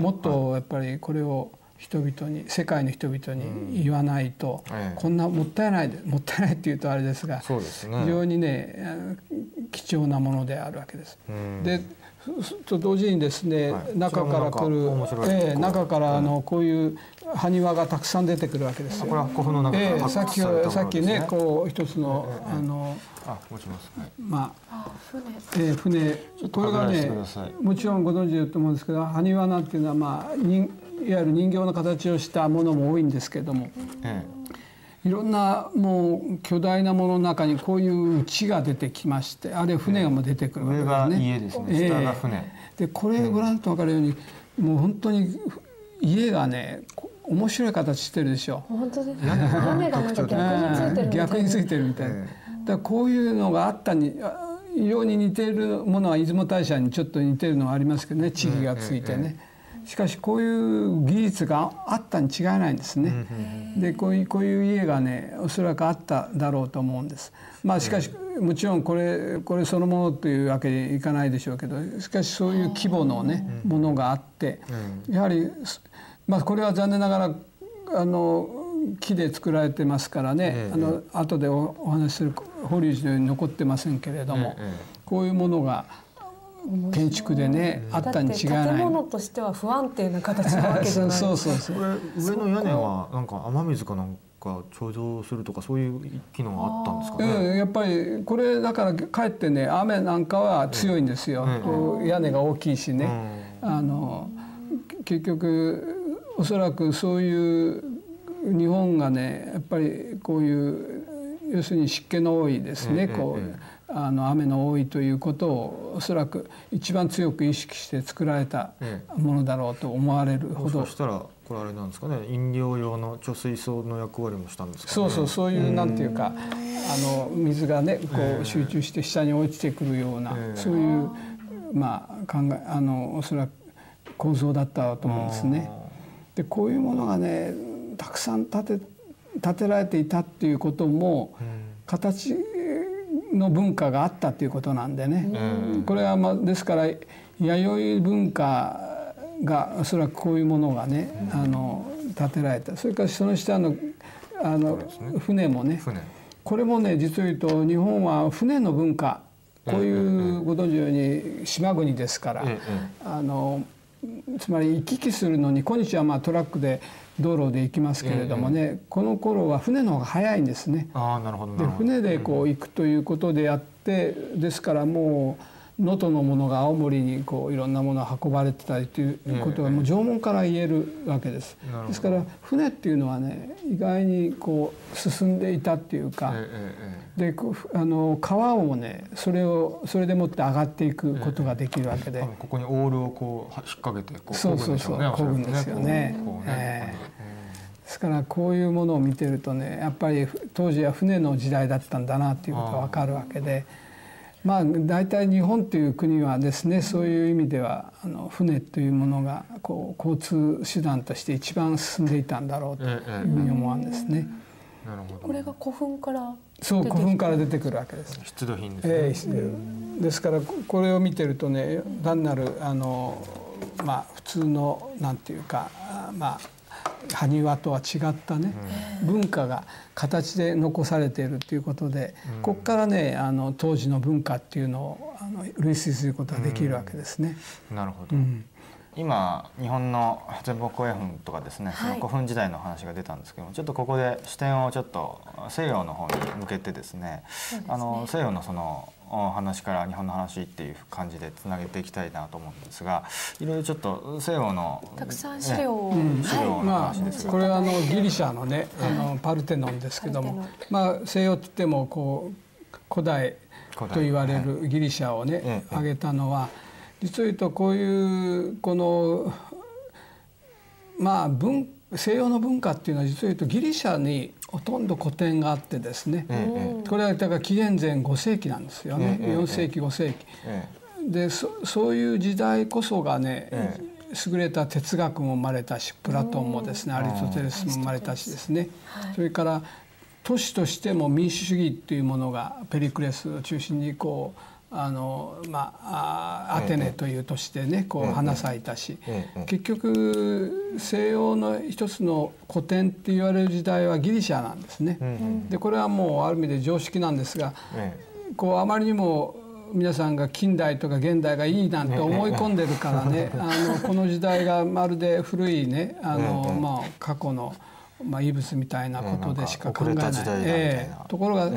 もっとやっぱりこれを人々に世界の人々に言わないと、ええ。こんなもったいないでもったいないっていうとあれですがそうですね。非常にね貴重なものであるわけです。うん。でと同時にですね、はい。中から来るええこう中からあのこういう埴輪がたくさん出てくるわけですよ。あこれは古墳の中からええ発さっき掘されたものですね。さっきねこう一つの、ええ。あのあ持ちます。まああ船。えー船。これがねもちろんご存知だと思うんですけど埴輪なんていうのはまあ人いわゆる人形の形をしたものも多いんですけども。えいろんなもう巨大なものの中にこういう家が出てきましてあるいは船がもう出てくえるわけですね。家ですね。ええ下が船。でこれご覧と分かるように、もう本当に家がねこ面白い形してるでしょ。本当です。屋根がなんか逆についてるみたいな。逆についてるみたいな。だからこういうのがあったに非常に似ているものは出雲大社にちょっと似てるのはありますけどね地域がついてね。しかしこういう技術があったに違いないんですね。でこういうこういう家がねおそらくあっただろうと思うんです。まあしかしもちろんこれこれそのものというわけにいかないでしょうけどしかしそういう規模のねものがあってやはりまあこれは残念ながらあの木で作られてますからね、あの後でお話しする法隆寺のように残ってませんけれども、こういうものが建築でねあったに違いない。建物としては不安定な形なわけじゃない そうそうそう。これ上の屋根はなんか雨水かなんか貯蔵するとかそういう機能があったんですかね？うん、やっぱりこれだからかえってね雨なんかは強いんですよ。こう屋根が大きいしね。あの結局おそらくそういう日本がねやっぱりこういう要するに湿気の多いですね、こうあの雨の多いということをおそらく一番強く意識して作られたものだろうと思われるほど。そしたらこれあれなんですかね。飲料用の貯水槽の役割もしたんですか、ね、そうそうそういうなんていうかあの水がねこう集中して下に落ちてくるようなそういうまあ考えあのおそらく構造だったと思うんですね。でこういうものがねたくさん建て建てられていたっていうことも、形の文化があったっていうことなんでね、これはまあですから弥生文化がおそらくこういうものがね、あの建てられた。それからその下のあの船もね。これもね実を言うと日本は船の文化こういうご存知のように島国ですから、あのつまり行き来するのに今日はまあトラックで道路で行きますけれどもね、ええ、この頃は船の方が早いんですね。あなるほどで船でこう行くということであって、ですからもう能登のものが青森にこういろんなものを運ばれてたりということはもう縄文から言えるわけです。ですから船っていうのはね意外にこう進んでいたっていうか、であの川をねそれをそれでもって上がっていくことができるわけで、ここにオールをこう引っ掛けてこうそうそうそう漕ぐんですよね。ですからこういうものを見てるとねやっぱり当時は船の時代だったんだなっていうことが分かるわけで。まあ大体日本という国はですねそういう意味ではあの船というものがこう交通手段として一番進んでいたんだろうというふうに思うんですね。なるほど。これが古墳からそう古墳から出てくるわけです。出土品です、ね、えー、ですからこれを見てるとね単なるあのまあ普通のなんていうかまあ埴輪とは違ったね、文化が形で残されているということで、ここからねあの当時の文化っていうのをあの類推することができるわけですね。なるほど、今日本の全国公園墳とかですね、その古墳時代の話が出たんですけどもちょっとここで視点をちょっと西洋の方に向けてですね、ね、あの西洋のその話から日本の話っていう感じでつなげていきたいなと思うんですがいろいろちょっと西洋のたくさん資料を、ね資料の話ですが、まあ、これはあのギリシャのねあのパルテノンですけども、まあ西洋って言ってもこう古代と言われるギリシャをね、挙げたのは実を言うとこういうこのまあ文西洋の文化っていうのは実を言うとギリシャにほとんど古典があってですね、これはだから紀元前5世紀なんですよね、4世紀5世紀。でそそういう時代こそがね、優れた哲学も生まれたしプラトンもですねアリストテレスも生まれたしですね、それから都市としても民主主義というものがペリクレスを中心にこうあのまあアテネという都市でねこう花咲いたし結局西洋の一つの古典って言われる時代はギリシャなんですね。でこれはもうある意味で常識なんですがこうあまりにも皆さんが近代とか現代がいいなんて思い込んでるからねあのこの時代がまるで古いねあの、まあ、過去の、まあ、遺物みたいなことでしか考えない。えー、ところが、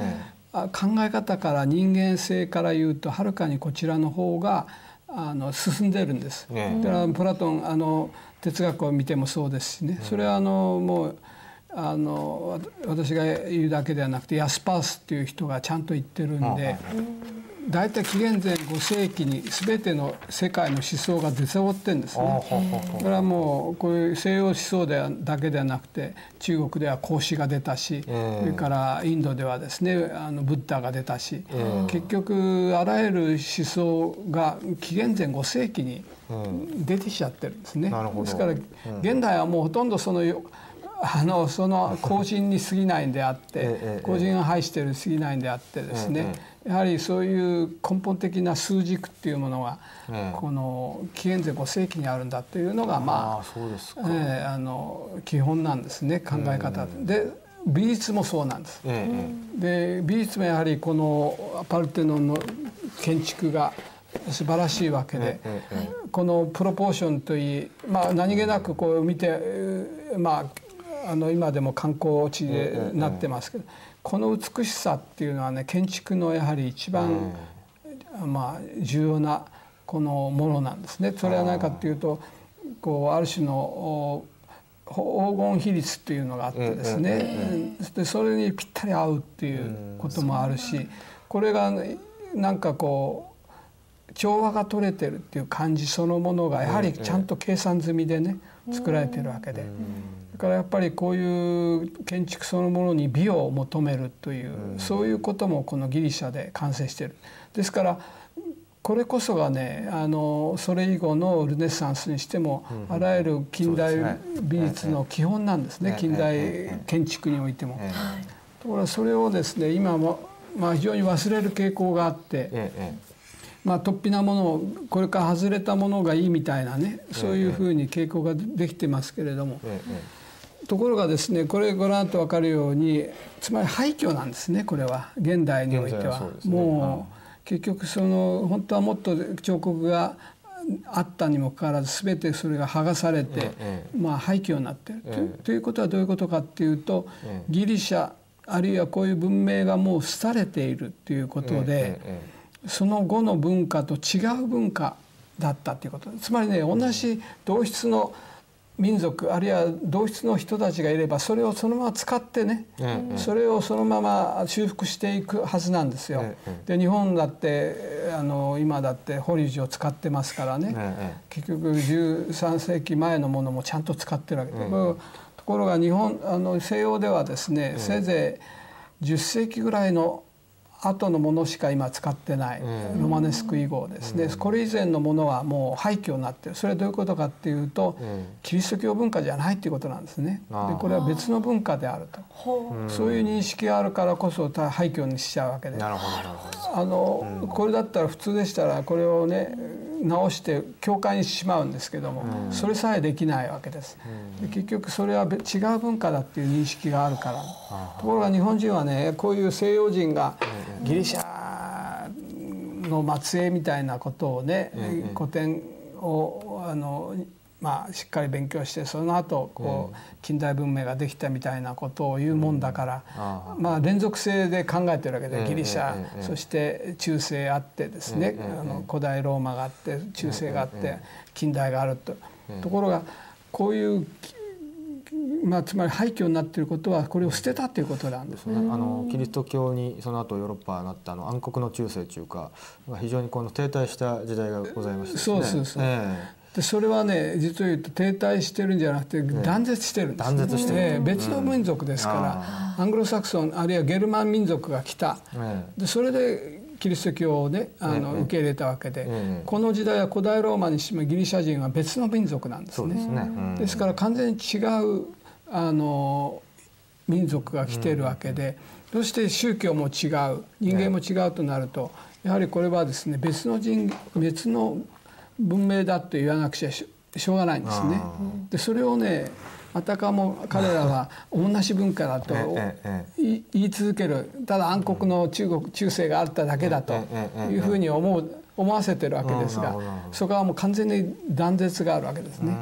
考え方から人間性から言うとはるかにこちらの方があの進んでるんです。ね、だからプラトンあの哲学を見てもそうですしね、それはあのもうあの私が言うだけではなくてヤスパースっていう人がちゃんと言ってるんで、大体紀元前5世紀に全ての世界の思想が出揃ってんですね。だからもうこういう西洋思想ではだけではなくて中国では孔子が出たし、それからインドではですねあのブッダが出たし、結局あらゆる思想が紀元前5世紀に出てきちゃってるんですね。ですから現代はもうほとんどそのあのその 後人に過ぎないんであって後人が排してるに過ぎないんであってですねやはりそういう根本的な数軸っていうものがこの紀元前5世紀にあるんだというのがまあえあの基本なんですね考え方で美術もそうなんです。で美術もやはりこのパルテノンの建築が素晴らしいわけで、このプロポーションといい、まあ、何気なくこう見てまああの今でも観光地でなってますけど、この美しさっていうのはね建築のやはり一番、まあ重要なこのものなんですね。それは何かっていうとこうある種の黄金比率っていうのがあってですね、でそれにぴったり合うっていうこともあるしこれがなんかこう調和が取れてるっていう感じそのものがやはりちゃんと計算済みでね作られてるわけで。からやっぱりこういう建築そのものに美を求めるという、うん、そういうこともこのギリシャで完成してる。ですからこれこそがねあのそれ以後のルネサンスにしても、うん、あらゆる近代美術の基本なんですね、近代建築においても。ところがそれをですね今も、まあ、非常に忘れる傾向があって。まあ、突飛なものをこれから外れたものがいいみたいなねそういうふうに傾向ができてますけれども、ところがですねこれご覧と分かるようにつまり廃墟なんですねこれは。現代においては。ね、もう結局その本当はもっと彫刻があったにもかかわらず全てそれが剥がされて、まあ廃墟になってる、ということはどういうことかっていうと、ギリシャあるいはこういう文明がもう廃れているっていうことで、その後の文化と違う文化だったっていうこと。つまりね同じ同質の民族あるいは同質の人たちがいればそれをそのまま使ってね、うんうん、それをそのまま修復していくはずなんですよ。うんうん、で日本だってあの今だって法隆寺を使ってますからね、うんうん、結局13世紀前のものもちゃんと使ってるわけで、うんうん、ところが日本あの西洋ではですね、せいぜい10世紀ぐらいの後のものしか今使ってないロマネスク以後ですね、これ以前のものはもう廃墟になってる。それはどういうことかっていうと、キリスト教文化じゃないっていうことなんですね。でこれは別の文化であると。そういう認識があるからこそ廃墟にしちゃうわけであのこれだったら普通でしたらこれをね直して教会にしまうんですけども、それさえできないわけです。で結局それは違う文化だっていう認識があるから。ところが日本人はねこういう西洋人がギリシャの末裔みたいなことをね、古典をあのまあ、しっかり勉強してその後こう近代文明ができたみたいなことを言うもんだから、まあ、連続性で考えてるわけでギリシャ。そして中世あってですねあの古代ローマがあって中世があって近代があると。ところがこういうまあ、つまり廃墟になっていることはこれを捨てたということなんですね。あのキリスト教にその後ヨーロッパになったあの暗黒の中世中華が非常にこの停滞した時代がございました、ね、そうそうそう。えーでそれはね実を言うと停滞してるんじゃなくて断絶してるんです、ね、断絶してる、ね、別の民族ですから、うん、アングロサクソンあるいはゲルマン民族が来た、でそれでキリスト教をねあの、受け入れたわけで、この時代は古代ローマにしてもギリシャ人は別の民族なんですね。ですね、ですから完全に違うあの民族が来てるわけで、そして宗教も違う人間も違うとなると、やはりこれはですね別の人別の文明だと言わなくちゃしょうがないんですね。でそれをねあたかも彼らは同じ文化だと言い続けるただ暗黒の中国中世があっただけだというふうに思う思わせてるわけですがそこはもう完全に断絶があるわけですね。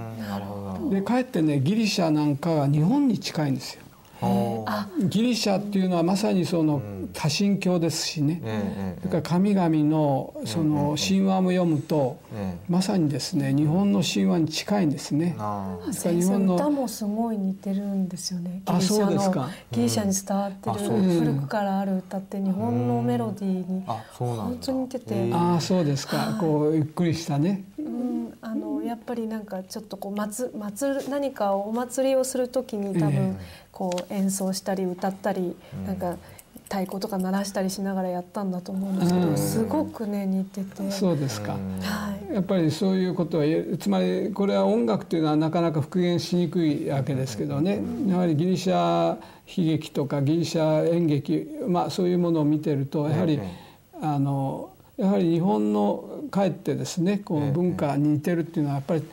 でかえってねギリシャなんかは日本に近いんですよ。あ。ギリシャっていうのはまさにその多神教ですしね、ええそれから神々のその神話も読むと、えまさにですね日本の神話に近いんですね。ああ先生歌もすごい似てるんですよね。ギあリシャのそうですかギリシャに伝わってる古くからある歌って日本のメロディーにあそうなんだ。本当に似てて、ああそうですか、こうゆっくりしたね。うん、あのやっぱりなんかちょっとこう祭祭る何かお祭りをする時に多え分こう演奏したり歌ったり、なんか太鼓とか鳴らしたりしながらやったんだと思うんですけど、うん。すごくね似てて、そうですか。はい、やっぱりそういうことはつまりこれは音楽というのはなかなか復元しにくいわけですけどね。やはりギリシャ悲劇とかギリシャ演劇、まあ、そういうものを見てるとやはりええあのやはり日本のかえってですねこええう文化に似てるっていうのはやっぱり、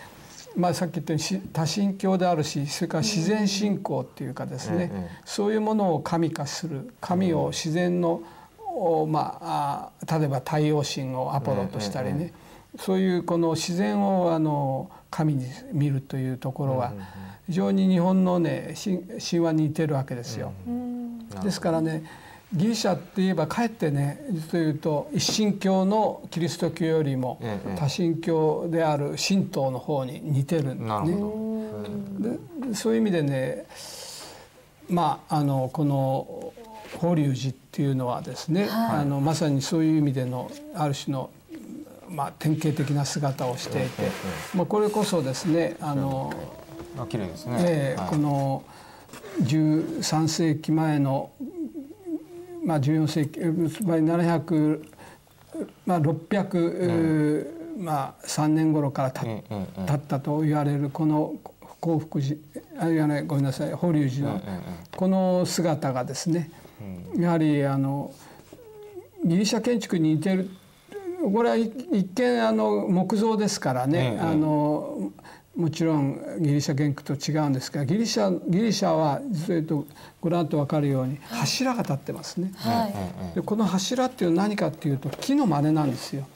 まあ、さっき言ったようにし多神教であるしそれから自然信仰っていうかですね、ええそういうものを神化する神を自然の、おまあ、あ例えば太陽神をアポロとしたりね、そういうこの自然をあの神に見るというところは非常に日本のね神神話に似てるわけですよ。うん。ですからねギリシャって言えばかえってね実を言うと一神教のキリスト教よりもええ多神教である神道の方に似てるんでね。でそういう意味でねまああのこの法隆寺っていうのはですね、はい。あのまさにそういう意味でのある種の、まあ、典型的な姿をしていて、まあ、これこそですねあの、あ綺麗ですね、ええはい。この13世紀前の、まあ、14世紀つまり700、まあ、600、まあ、3年頃からた、ええええ経ったと言われるこの興福寺あるいはねごめんなさい法隆寺のこの姿がですねやはりあのギリシャ建築に似てる。これは一一見あの木造ですからね、ええあのもちろんギリシャ建築と違うんですがギリシャギリシャは実を言うとご覧と分かるように柱が立ってますね。はい、でこの柱っていうのは何かっていうと木の真似なんですよ。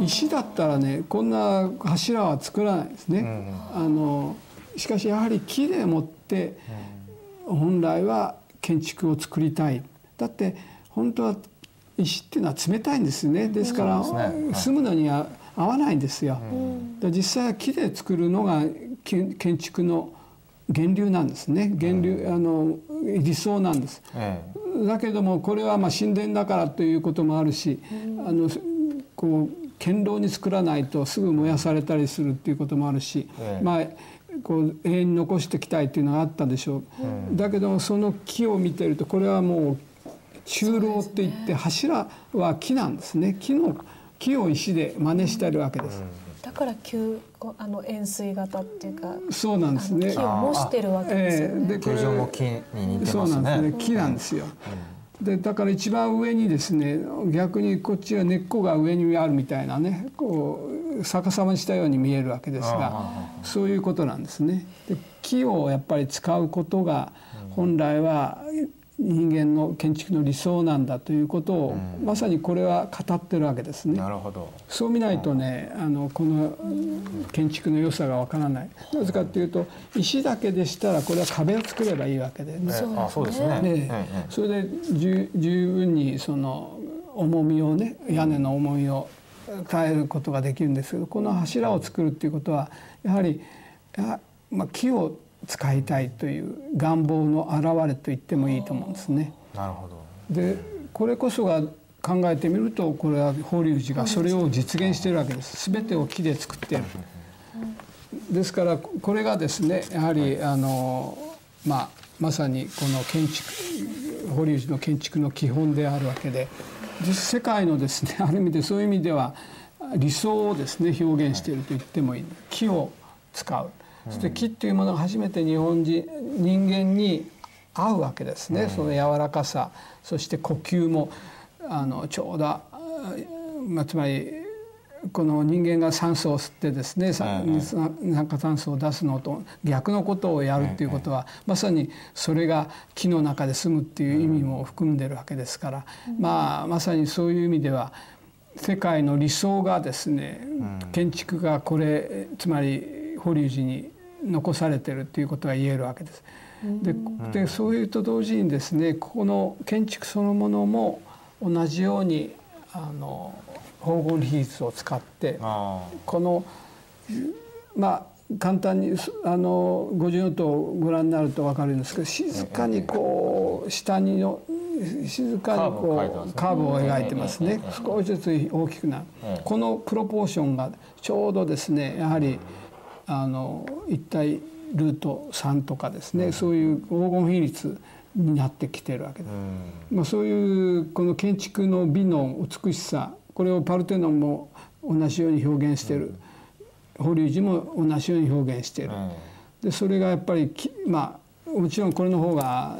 石だったらねこんな柱は作らないですね。あのしかしやはり木でもって本来は建築を作りたい。だって本当は石っていうのは冷たいんですね。ですから、住むのには合わないんですよ。で実際は木で作るのが建建築の源流なんですね。源流あの理想なんです。えだけどもこれはまあ神殿だからということもあるし、あのこう堅牢に作らないとすぐ燃やされたりするっていうこともあるし、ええ。まあこう永遠に残していきたいっていうのがあったでしょう、だけどもその木を見てるとこれはもう中楼って言って柱は木なんですね。木の木を石で真似してるわけです、だから急こうあの円錐型っていうかそうなんですね。木を模してるわけですよね。ええでこれ形状も木に似てそうますね。なんですね。木なんですよ、でだから一番上にですね逆にこっちは根っこが上にあるみたいなねこう逆さまにしたように見えるわけですがそういうことなんですね。で木をやっぱり使うことが本来は人間の建築の理想なんだということをまさにこれは語ってるわけですね。なるほど。そう見ないとねあのこの建築の良さがわからない。なぜかっていうと石だけでしたらこれは壁を作ればいいわけで。ね。そうですね。ねえ。えそれで十十分にその重みをね屋根の重みを耐えることができるんですけどこの柱を作るっていうことはやはりや、まあ、木を使いたいという願望の表れと言ってもいいと思うんですね。なるほど。でこれこそが考えてみるとこれは法隆寺がそれを実現しているわけです。全てを木で作っている。ですからこれがですねやはりあの、まあ、まさにこの建築法隆寺の建築の基本であるわけで実世界のですね ある意味でそういう意味では理想をですね表現していると言ってもいい。木を使うそして木っていうものが初めて日本人人間に合うわけですね、その柔らかさ。そして呼吸もあのちょうど、あまあ、つまりこの人間が酸素を吸ってですね、さ二酸化炭素を出すのと逆のことをやるっていうことは、まさにそれが木の中で住むっていう意味も含んでるわけですから、まあまさにそういう意味では世界の理想がですね、建築がこれつまり法隆寺に残されてるっていうことが言えるわけです。ででそういうと同時にですねここの建築そのものも同じようにあの黄金比率を使ってあこのまあ簡単にあの五重の塔をご覧になると分かるんですけど静かにこう下にの静かにこうカーブを描いてますね。少しずつ大きくなる。このプロポーションがちょうどですねやはりあの1対ルート3とかですねそういう黄金比率になってきてるわけです。まあ、そういうこの建築の美の美しさこれをパルテノンも同じように表現してる、法隆寺も同じように表現してる。でそれがやっぱりきまあもちろんこれの方が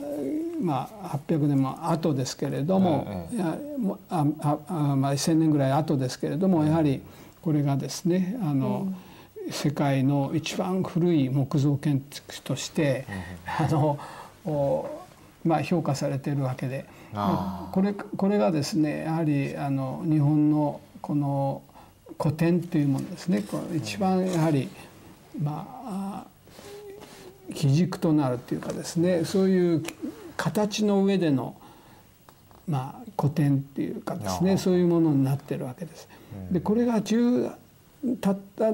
まあ800年も後ですけれども、いやもあああまあ1,000年ぐらい後ですけれどもやはりこれがですねあの、世界の一番古い木造建築として、あのおまあ、評価されているわけで、まあ。これこれがですねやはりあの日本のこの古典というものですね。一番やはりまあ基軸となるというかですね。そういう形の上でのまあ古典っていうかですね。そういうものになってるわけです。でこれが10たった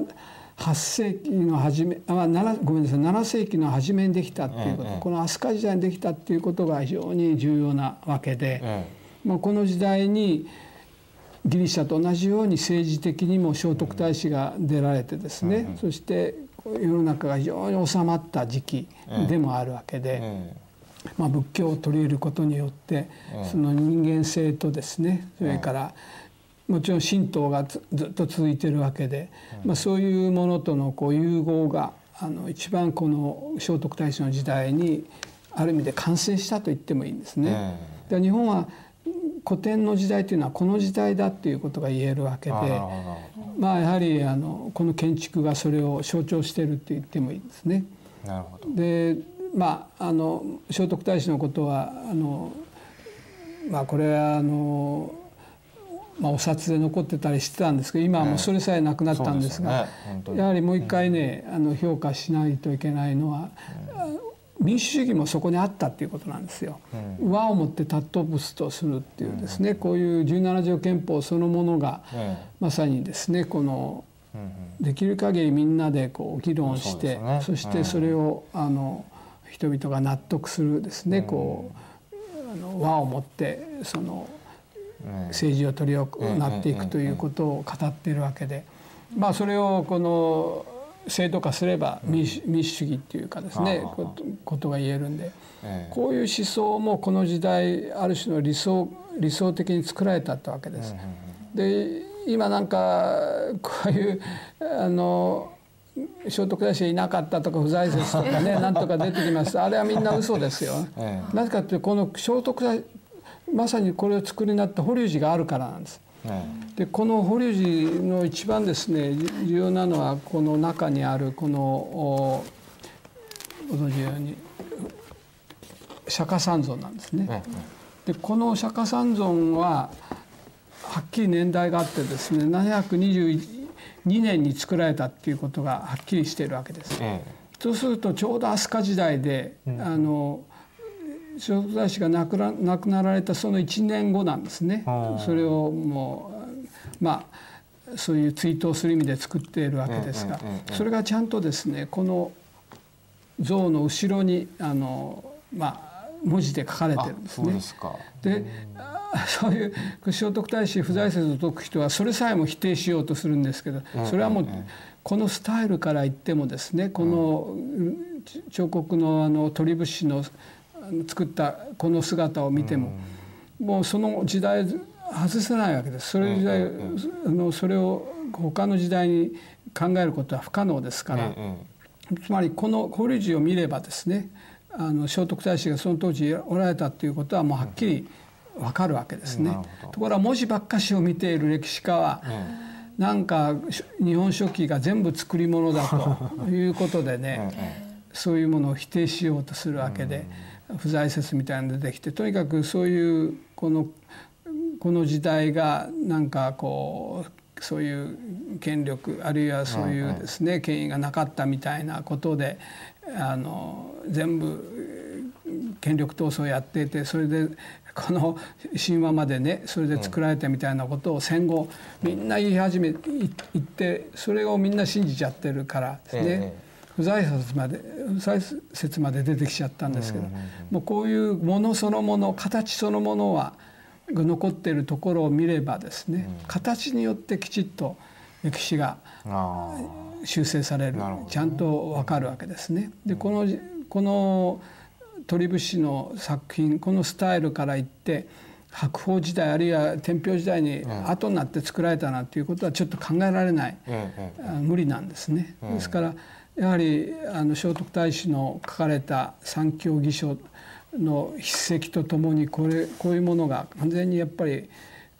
8世紀の初めあ7ごめんなさい7世紀の初めにできたっていうこと、この飛鳥時代にできたっていうことが非常に重要なわけで、まあ、この時代にギリシャと同じように政治的にも聖徳太子が出られてですね、そして世の中が非常に収まった時期でもあるわけで。まあ、仏教を取り入れることによってその人間性とですねそれからもちろん神道がずずっと続いてるわけで、まあ、そういうものとのこう融合があの一番この聖徳太子の時代にある意味で完成したと言ってもいいんですね。で日本は古典の時代というのはこの時代だっていうことが言えるわけでまあやはりあのこの建築がそれを象徴してるって言ってもいいんですね。なるほどでまああの聖徳太子のことはあのまあこれはあの、まあ、お札で残ってたりしてたんですけど今はもうそれさえなくなったんですが、やはりもう一回ね、あの評価しないといけないのは、民主主義もそこにあったっていうことなんですよ。和をもって尊ぶとするっていうですね、こういう17条憲法そのものが、まさにですねこのできる限りみんなでこう議論してそ,、してそれをあの人々が納得するですね、こうあの和をもってその政治を取り行っていくということを語っているわけで、まあそれをこの制度化すれば民主,、民主主義っていうかですねことが言えるんで、こういう思想もこの時代ある種の理想理想的に作られたってわけです。で今なんかこういうあの聖徳太子いなかったとか不在説とかね なんとか出てきます。あれはみんな嘘ですよ。なぜかというとこの聖徳太子まさにこれを作りになった法隆寺があるからなんです。でこの法隆寺の一番ですね重要なのはこの中にあるこのご存知のように釈迦三尊なんですね。でこの釈迦三尊ははっきり年代があってですね722年に作られたっていうことがはっきりしているわけです。そうするとちょうど飛鳥時代で、うん、あの聖徳太子が亡くな亡くなられたその1年後なんですね。それをもうまあそういう追悼する意味で作っているわけですが、それがちゃんとですねこの像の後ろにあのまあ文字で書かれてるんですね。でそういう聖徳太子不在説を説く人はそれさえも否定しようとするんですけどそれはもうこのスタイルから言ってもですねこの彫刻のあの鳥節の作ったこの姿を見てももうその時代外せないわけです。それ時代あのそれを他の時代に考えることは不可能ですから。つまりこの法隆寺を見ればですねあの聖徳太子がその当時おられたということはもうはっきり分かるわけですね。ところが文字ばっかしを見ている歴史家は、なんか「日本書紀」が全部作り物だということでねそういうものを否定しようとするわけで不在説みたいなのが出てきてとにかくそういうこのこの時代がなんかこうそういう権力あるいはそういうですね権威がなかったみたいなことであの全部権力闘争をやっていてそれでこの神話までねそれで作られたみたいなことを戦後みんな言い始め言ってそれをみんな信じちゃってるからですね。不在説まで不在説まで出てきちゃったんですけど、もうこういうものそのもの形そのものは残っているところを見ればですね、形によってきちっと歴史が修正されるちゃんと分かるわけですね。でこのこの鳥節の作品このスタイルからいって白鳳時代あるいは天平時代に後になって作られたなんていうことはちょっと考えられない、無理なんですね。ですからやはりあの聖徳太子の書かれた三教義書の筆跡とともにこれこういうものが完全にやっぱり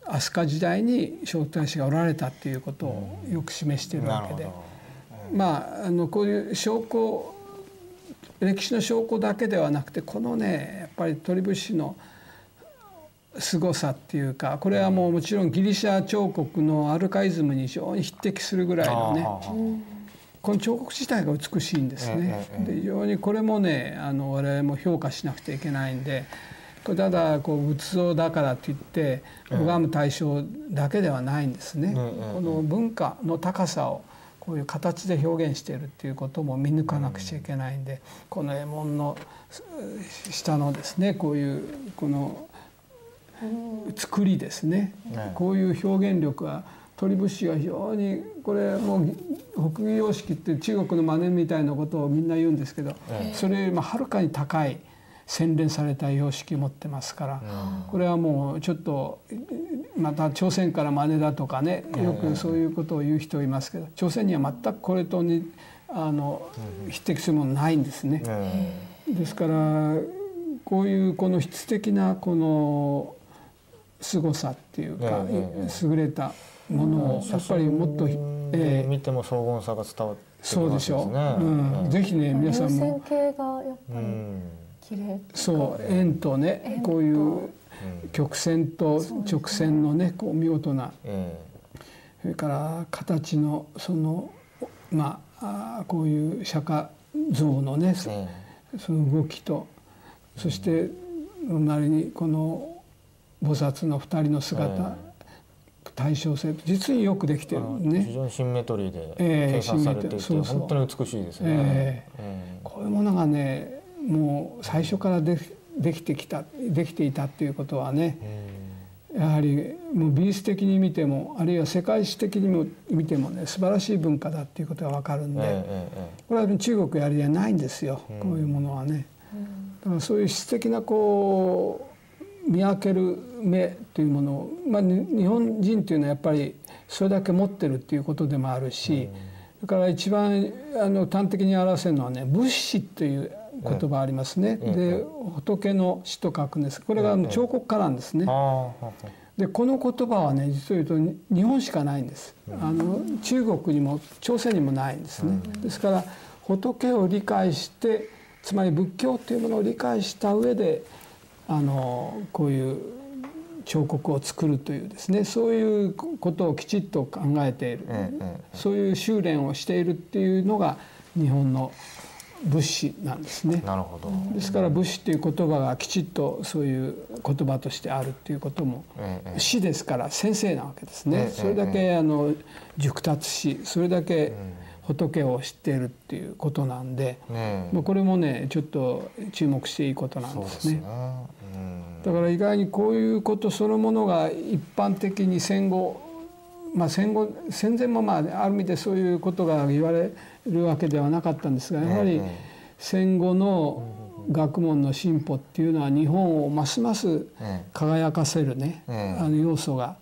飛鳥時代に聖徳太子がおられたっていうことをよく示しているわけで、まああのこういう証拠歴史の証拠だけではなくてこのねやっぱり鳥節の凄さっていうかこれはもうもちろんギリシャ彫刻のアルカイズムに非常に匹敵するぐらいのねこの彫刻自体が美しいんですね。で非常にこれもねあの我々も評価しなくてはいけないんでこれただこう仏像だからといって拝む対象だけではないんですね。この文化の高さをこういう形で表現しているっていうことも見抜かなくちゃいけないんで、この右衛門の下のですねこういうこの作りですね、こういう表現力は鳥節は非常にこれもう北魏様式って中国の真似みたいなことをみんな言うんですけど、それよりもはるかに高い洗練された様式を持ってますから、これはもうちょっとまた朝鮮から真似だとかねよくそういうことを言う人いますけど朝鮮には全くこれとにあの匹敵するものないんですね。ですからこういうこの質的なこの凄さっていうか優れたものをやっぱりもっと、えー、見ても荘厳さが伝わってそうでしょう、うん、ぜひね皆さんも。系がやっぱり綺麗そう円とねこういう曲線と直線のねこう見事な、それから形のそのまあこういう釈迦像のね、その動きとそして隣にこの菩薩の二人の姿、対称性実によくできてるね。非常にシンメトリーで計算されていて、えー、本当に美しいですね、えーえー、こういうものがねもう最初からでできてきたできていたっていうことはね、やはりもう美術的に見てもあるいは世界史的にも見てもね素晴らしい文化だっていうことが分かるんで、これは中国やりじゃないんですよ、こういうものはね。だからそういう質的なこう見分ける目というものを、まあ、日本人というのはやっぱりそれだけ持ってるっていうことでもあるし、それから一番あの端的に表せるのはね物資という言葉ありますね。で仏の死と書くんです。これが彫刻家なんですね。でこの言葉はね実を言うと日本しかないんです。あの中国にも朝鮮にもないんですね。ですから仏を理解してつまり仏教というものを理解した上であのこういう彫刻を作るというですねそういうことをきちっと考えている、そういう修練をしているっていうのが日本の物資なんですね。なるほど。ですから物資という言葉がきちっとそういう言葉としてあるっていうことも、師ですから先生なわけですね。それだけあの熟達し、それだけ仏を知っているっていうことなんで、もうこれもねちょっと注目していいことなんですね。だから意外にこういうことそのものが一般的に戦後まあ戦後戦前もまあある意味でそういうことが言われるわけではなかったんですがやはり戦後の学問の進歩っていうのは日本をますます輝かせるねあの要素が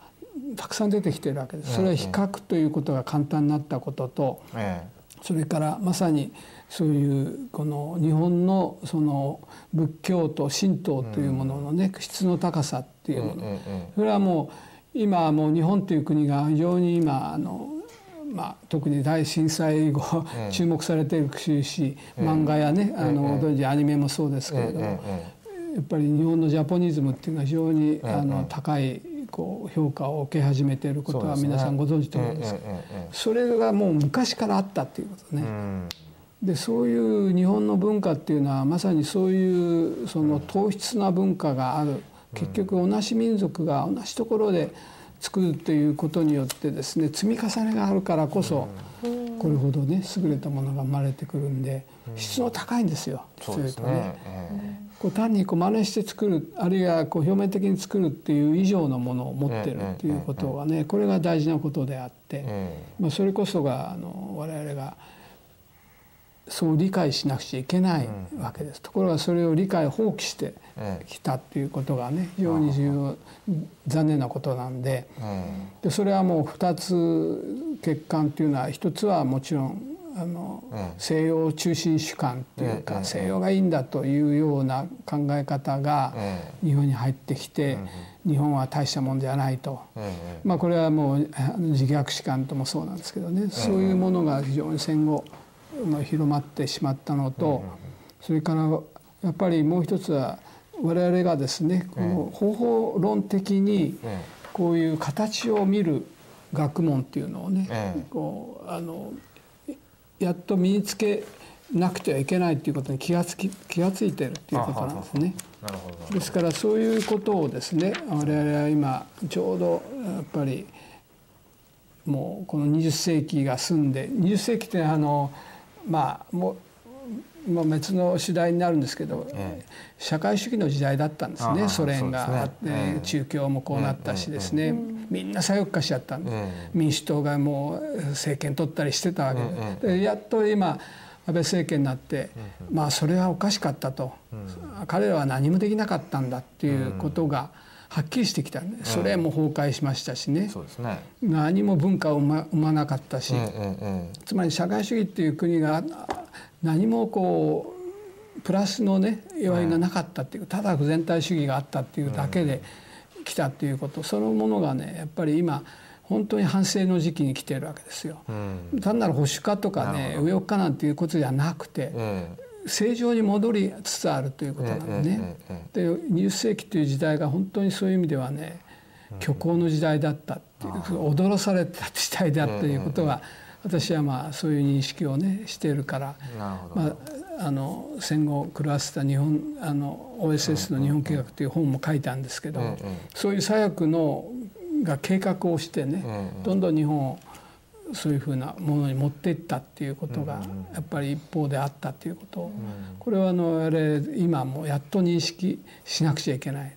たくさん出てきてるわけです。それは比較ということが簡単になったこととそれからまさにそういうこの日本のその仏教と神道というもののね質の高さっていうもの。それはもう今もう日本という国が非常に今あのまあ、特に大震災後注目されているし、漫画やねあの同時アニメもそうですけれども、やっぱり日本のジャポニズムっていうのは非常にあの高いこう評価を受け始めていることは皆さんご存知と思うんですけどそれがもう昔からあったっていうことね。でそういう日本の文化っていうのはまさにそういうその糖質な文化がある。結局同じ民族が同じところで作るということによってですね積み重ねがあるからこそこれほどね優れたものが生まれてくるんで質の高いんですよ実を言うとね。こう単にこう真似して作るあるいはこう表面的に作るっていう以上のものを持ってるっていうことがねこれが大事なことであってまあそれこそがあの我々がそう理解しなくちゃいけないわけです、ところがそれを理解放棄してきたっていうことがね非常に重要残念なことなんで。でそれはもう2つ欠陥っていうのは一つはもちろんあの西洋中心主観っていうか西洋がいいんだというような考え方が日本に入ってきて日本は大したもんではないと。まあこれはもう自虐史観ともそうなんですけどね。そういうものが非常に戦後広まってしまったのとそれからやっぱりもう一つは我々がですねこの方法論的にこういう形を見る学問っていうのをねこうあのやっと身につけなくてはいけないっていうことに気がつき気がついてるっていうことなんですね。ですからそういうことをですね我々は今ちょうどやっぱりもうこの20世紀が済んで20世紀ってあのまあもうもう別の時代になるんですけど、ええ、社会主義の時代だったんですねソ連があって、ね、中共もこうなったしですね、みんな左翼化しちゃったんで、民主党がもう政権取ったりしてたわけで,、でやっと今安倍政権になって、まあそれはおかしかったと、彼らは何もできなかったんだっていうことが、はっきりしてきた。ん。でソ連も崩壊しましたしね,、ね。何も文化を生まなかったし、つまり社会主義っていう国が何もこうプラスのね要因がなかったっていうただ全体主義があったっていうだけで来たっていうこと。そのものがねやっぱり今本当に反省の時期に来てるわけですよ。単なる保守化とかね右翼化なんていうことじゃなくて、正常に戻りつつあるということなのね。で20世紀という時代が本当にそういう意味ではね虚構の時代だったっていう驚された時代だということが私はまあそういう認識をねしているからまああの戦後狂わせた日本あの OSS の日本計画という本も書いたんですけどそういう左翼のが計画をしてねどんどん日本をそういうふうなものに持っていったっていうことがやっぱり一方であったっていうこと。これはあのあれ今もやっと認識しなくちゃいけない、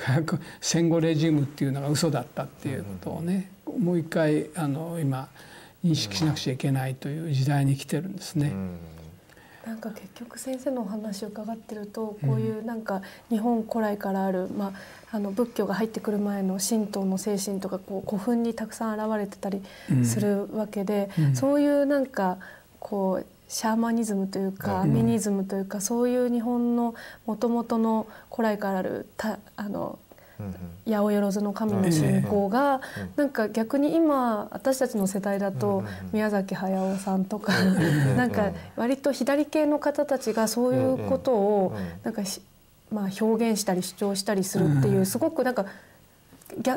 戦後レジームっていうのが嘘だったっていうことをねもう一回あの今認識しなくちゃいけないという時代に来てるんですね。なんか結局先生のお話を伺ってるとこういうなんか日本古来からある、まあ、あの仏教が入ってくる前の神道の精神とかこう古墳にたくさん現れてたりするわけで、うん、そういうなんかこうシャーマニズムというか、ミニズムというかそういう日本のもともとの古来からあるたあの八百万の神の信仰がなんか逆に今私たちの世代だと宮崎駿さんとか なんか割と左系の方たちがそういうことをなんかまあ表現したり主張したりするっていうすごくなんか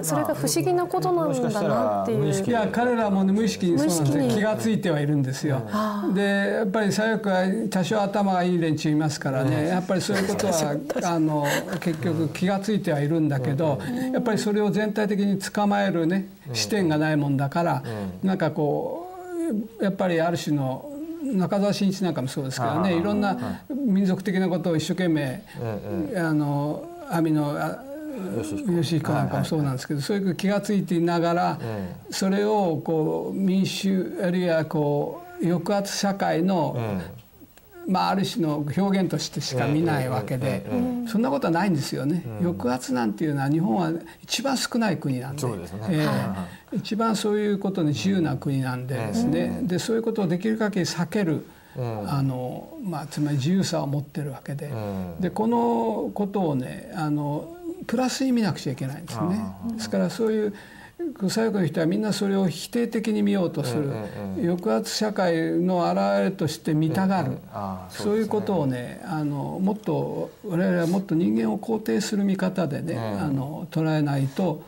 それが不思議なことなんだなっていう。いや彼らも、ね、無意識にそうなんです気が付いてはいるんですよ。でやっぱり左翼は多少頭がいい連中いますからね。やっぱりそういうことは あの結局気が付いてはいるんだけどやっぱりそれを全体的に捕まえるね視点がないもんだからなんかこうやっぱりある種の中澤慎一なんかもそうですけどね。いろんな民族的なことを一生懸命あの阿弥の吉彦なんかもそうなんですけど、そういう気が付いていながら、それをこう民主あるいはこう抑圧社会の、まあ、ある種の表現としてしか見ないわけで、そんなことはないんですよね、抑圧なんていうのは日本は一番少ない国なんでそうですね、えー、一番そういうことに自由な国なんでですね、でそういうことをできる限り避ける。あのまあ、つまり自由さを持ってるわけで,、でこのことをねあのプラスに見なくちゃいけないんですね。ですからそういう左翼の人はみんなそれを否定的に見ようとする、抑圧社会の表れとして見たがる、そういうことをねあのもっと我々はもっと人間を肯定する見方でね、あの捉えないと、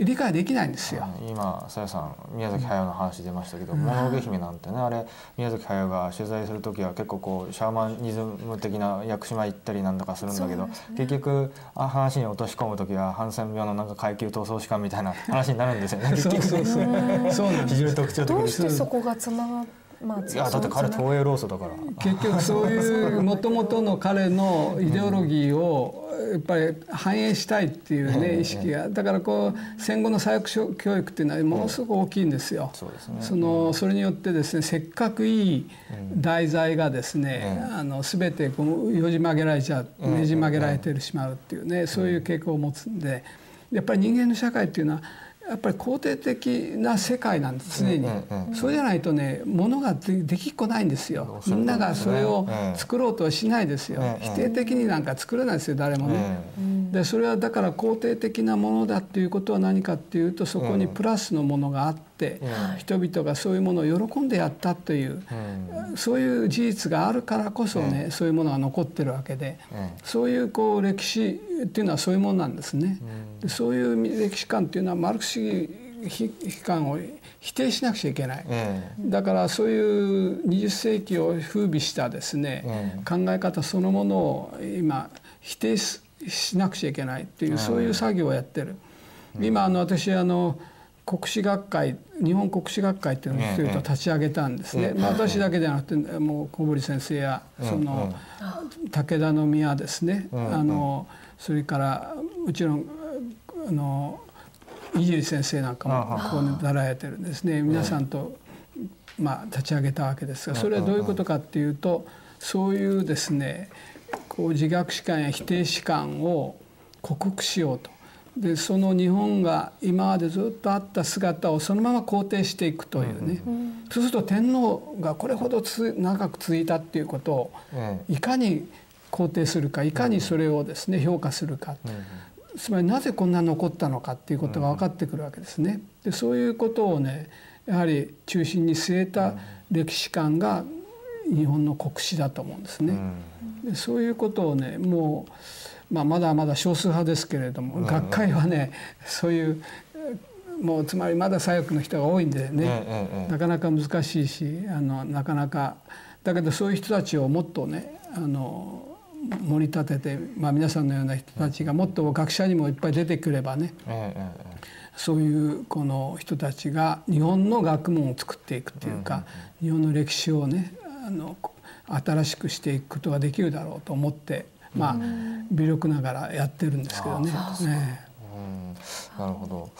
理解できないんですよ。今さやさん宮崎駿の話出ましたけど「もののけ姫」なんてねあれ宮崎駿が取材する時は結構こうシャーマニズム的な屋久島行ったりなんだかするんだけど、ね、結局あ話に落とし込む時はハンセン病のなんか階級闘争士官みたいな話になるんですよね。そうそうそう。そうなん非常に特徴的どうしてそこがつながまあ、いやだって彼東映労組だから。結局そういうもともとの彼のイデオロギーをやっぱり反映したいっていうね意識が。だからこう戦後の左翼教育っていうのはものすごく大きいんですよ。そのそれによってですねせっかくいい題材がですねあの全てこうよじ曲げられちゃうねじ曲げられてしまうっていうねそういう傾向を持つんでやっぱり人間の社会っていうのはやっぱり肯定的な世界なんです常に、そうじゃないとねものができっこないんですよ。みんながそれを作ろうとはしないですよ、否定的になんか作れないですよ誰もね。でそれはだから肯定的なものだっていうことは何かっていうとそこにプラスのものがあって、人々がそういうものを喜んでやったという、そういう事実があるからこそね、そういうものが残ってるわけで、そういうこう歴史っていうのはそういうものなんですね。そういう歴史観っていうのはマルクス主義悲観を否定しなくちゃいけない、だからそういう20世紀を風靡したですね、考え方そのものを今否定しなくちゃいけないっていうそういう作業をやってる。今あの私あの国史学会日本国史学会っていうのを立ち上げたんですね、まあ、私だけじゃなくてもう小堀先生やその武田宮ですね、あのそれからもちろんあの伊集院先生なんかもここに習えてるんですね。皆さんと、まあ、立ち上げたわけですがそれはどういうことかっていうとそういうですねこう自虐史観や否定史観を克服しようと。でその日本が今までずっとあった姿をそのまま肯定していくというね、うん、そうすると天皇がこれほどつ長く続いたっていうことをいかに肯定するかいかにそれをですね評価するか、つまりなぜこんな残ったのかっていうことが分かってくるわけですね。でそういうことをねやはり中心に据えた歴史観が日本の国史だと思うんですね。でそういうことをねもう、まあ、まだまだ少数派ですけれども、学会はねそういうもうつまりまだ左翼の人が多いんでね、なかなか難しいしあのなかなかだけどそういう人たちをもっとねあの盛り立てて、まあ、皆さんのような人たちがもっと学者にもいっぱい出てくればね、そういうこの人たちが日本の学問を作っていくっていうか、日本の歴史をねあの新しくしていくことができるだろうと思ってまあ微力ながらやってるんですけどね。ねなるほど。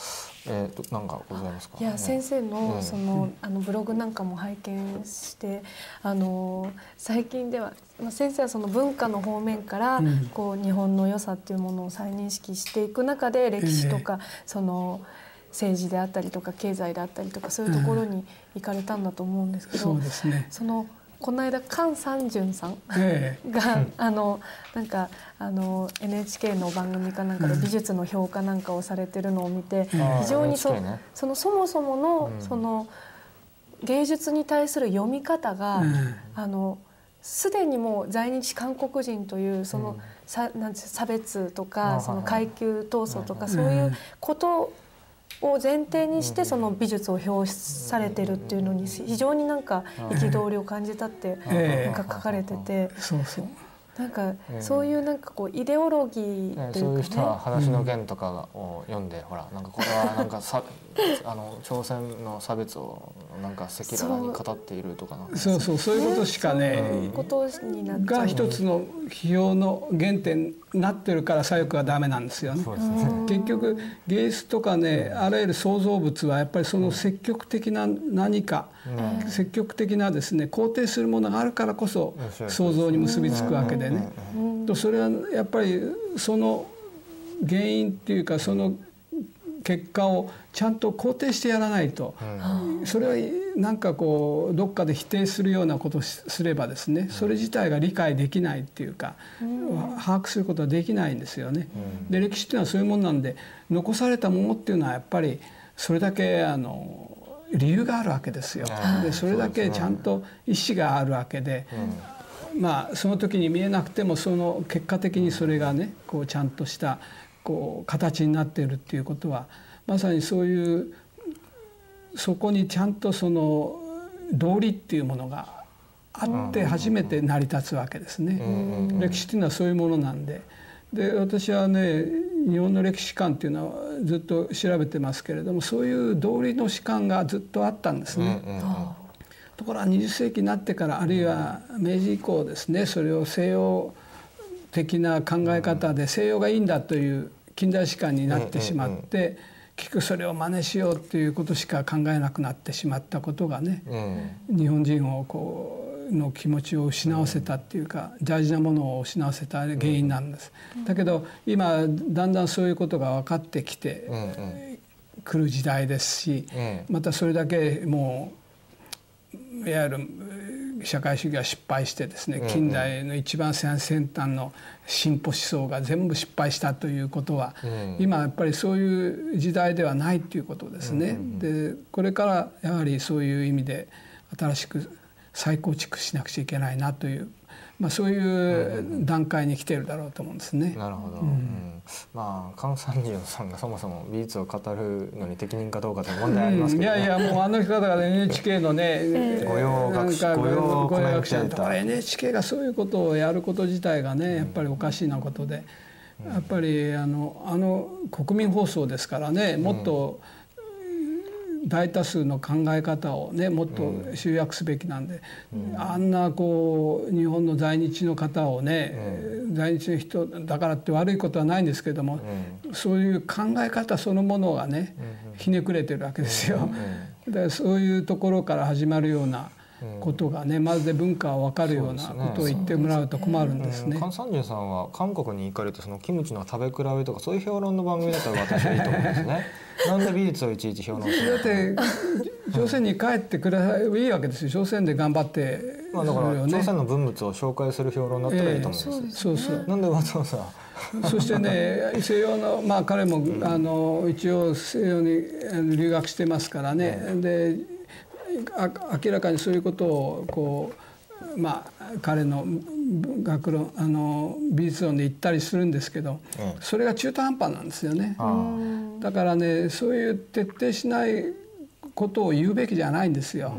えー、なんかございますか？いや、先生のその、あのブログなんかも拝見してあの最近では、まあ、先生はその文化の方面から、こう日本の良さっていうものを再認識していく中で歴史とか、その政治であったりとか経済であったりとかそういうところに行かれたんだと思うんですけど、そうですね、そのこの間菅三淳さんが、あのなんかあの NHK の番組かなんかで美術の評価なんかをされてるのを見て、非常にそ,、そのそもそもの、その芸術に対する読み方が、あのすでにもう在日韓国人というその、さなん差別とかその階級闘争とか、そういうことを前提にしてその美術を表されてるっていうのに非常になんか憤りを感じたってなんか書かれてて。そうそう。なんかそういうなんかこうイデオロギーというか、ね、そういう人は「話の剣」とかを読んで、ほらなんかこれはなんかさ あの朝鮮の差別をなんか赤裸々に語っているとかそうそうそう。いうことしかね、ことになっが一つの批評の原点になってるから左翼はダメなんですよね。結局芸術とかねあらゆる創造物はやっぱりその積極的な何か、積極的なですね肯定するものがあるからこそ創造に結びつくわけでね。とそれはやっぱりその原因っていうかその結果をちゃんと肯定してやらないと、それはなんかこうどっかで否定するようなことをすればですねそれ自体が理解できないっていうか、把握することはできないんですよね。で歴史っていうのはそういうもんなんで残されたものっていうのはやっぱりそれだけあの理由があるわけですよ。でそれだけちゃんと意思があるわけで。まあその時に見えなくてもその結果的にそれがねこうちゃんとしたこう形になっているっていうことは、まさにそういうそこにちゃんとその道理っていうものがあって初めて成り立つわけですね。歴史っていうのはそういうものなんで。で私はね日本の歴史観っていうのはずっと調べてますけれどもそういう道理の史観がずっとあったんですね。ところが20世紀になってからあるいは明治以降ですねそれを西洋的な考え方で西洋がいいんだという近代史観になってしまって結局それを真似しようっていうことしか考えなくなってしまったことがね日本人をこうの気持ちを失わせたっていうか大事なものを失わせた原因なんです。だけど今だんだんそういうことが分かってきてくる時代ですしまたそれだけもういわゆる社会主義は失敗してですね近代の一番最先端の進歩思想が全部失敗したということは、今やっぱりそういう時代ではないということですね。でこれからやはりそういう意味で新しく再構築しなくちゃいけないなというまあ、そういう段階に来てるだろうと思うんですね。なるほど、うん、まあ菅三十さんがそもそも美術を語るのに適任かどうかという問題ありますけど、ね。うん、いやいやもうあの方が NHK のね 御用学者御用コメンテーター NHK がそういうことをやること自体がねやっぱりおかしいなことで、やっぱりあのあの国民放送ですからねもっと、うん大多数の考え方をねもっと集約すべきなんで、うん、あんなこう日本の在日の方をね、うん、在日の人だからって悪いことはないんですけども、うん、そういう考え方そのものがね、ひねくれてるわけですよ。だからそういうところから始まるようなことがねまるで文化を分かるようなことを言ってもらうと困るんですね。菅三十さんは韓国に行かれてそのキムチの食べ比べとかそういう評論の番組だったら私はいいと思うんですね。なんで美術をいちいち評論するだって朝鮮に帰ってくれいいわけですよ朝鮮で頑張って、まあ、だから朝鮮の文物を紹介する評論だったらいいと思うんです、えー、そうそうなんでわざわざ？そしてね西洋のまあ彼も、あの一応西洋に留学してますからね、で明らかにそういうことをこうまあ彼の学論あの美術論で言ったりするんですけど、それが中途半端なんですよね。だからねそういう徹底しないことを言うべきじゃないんですよ。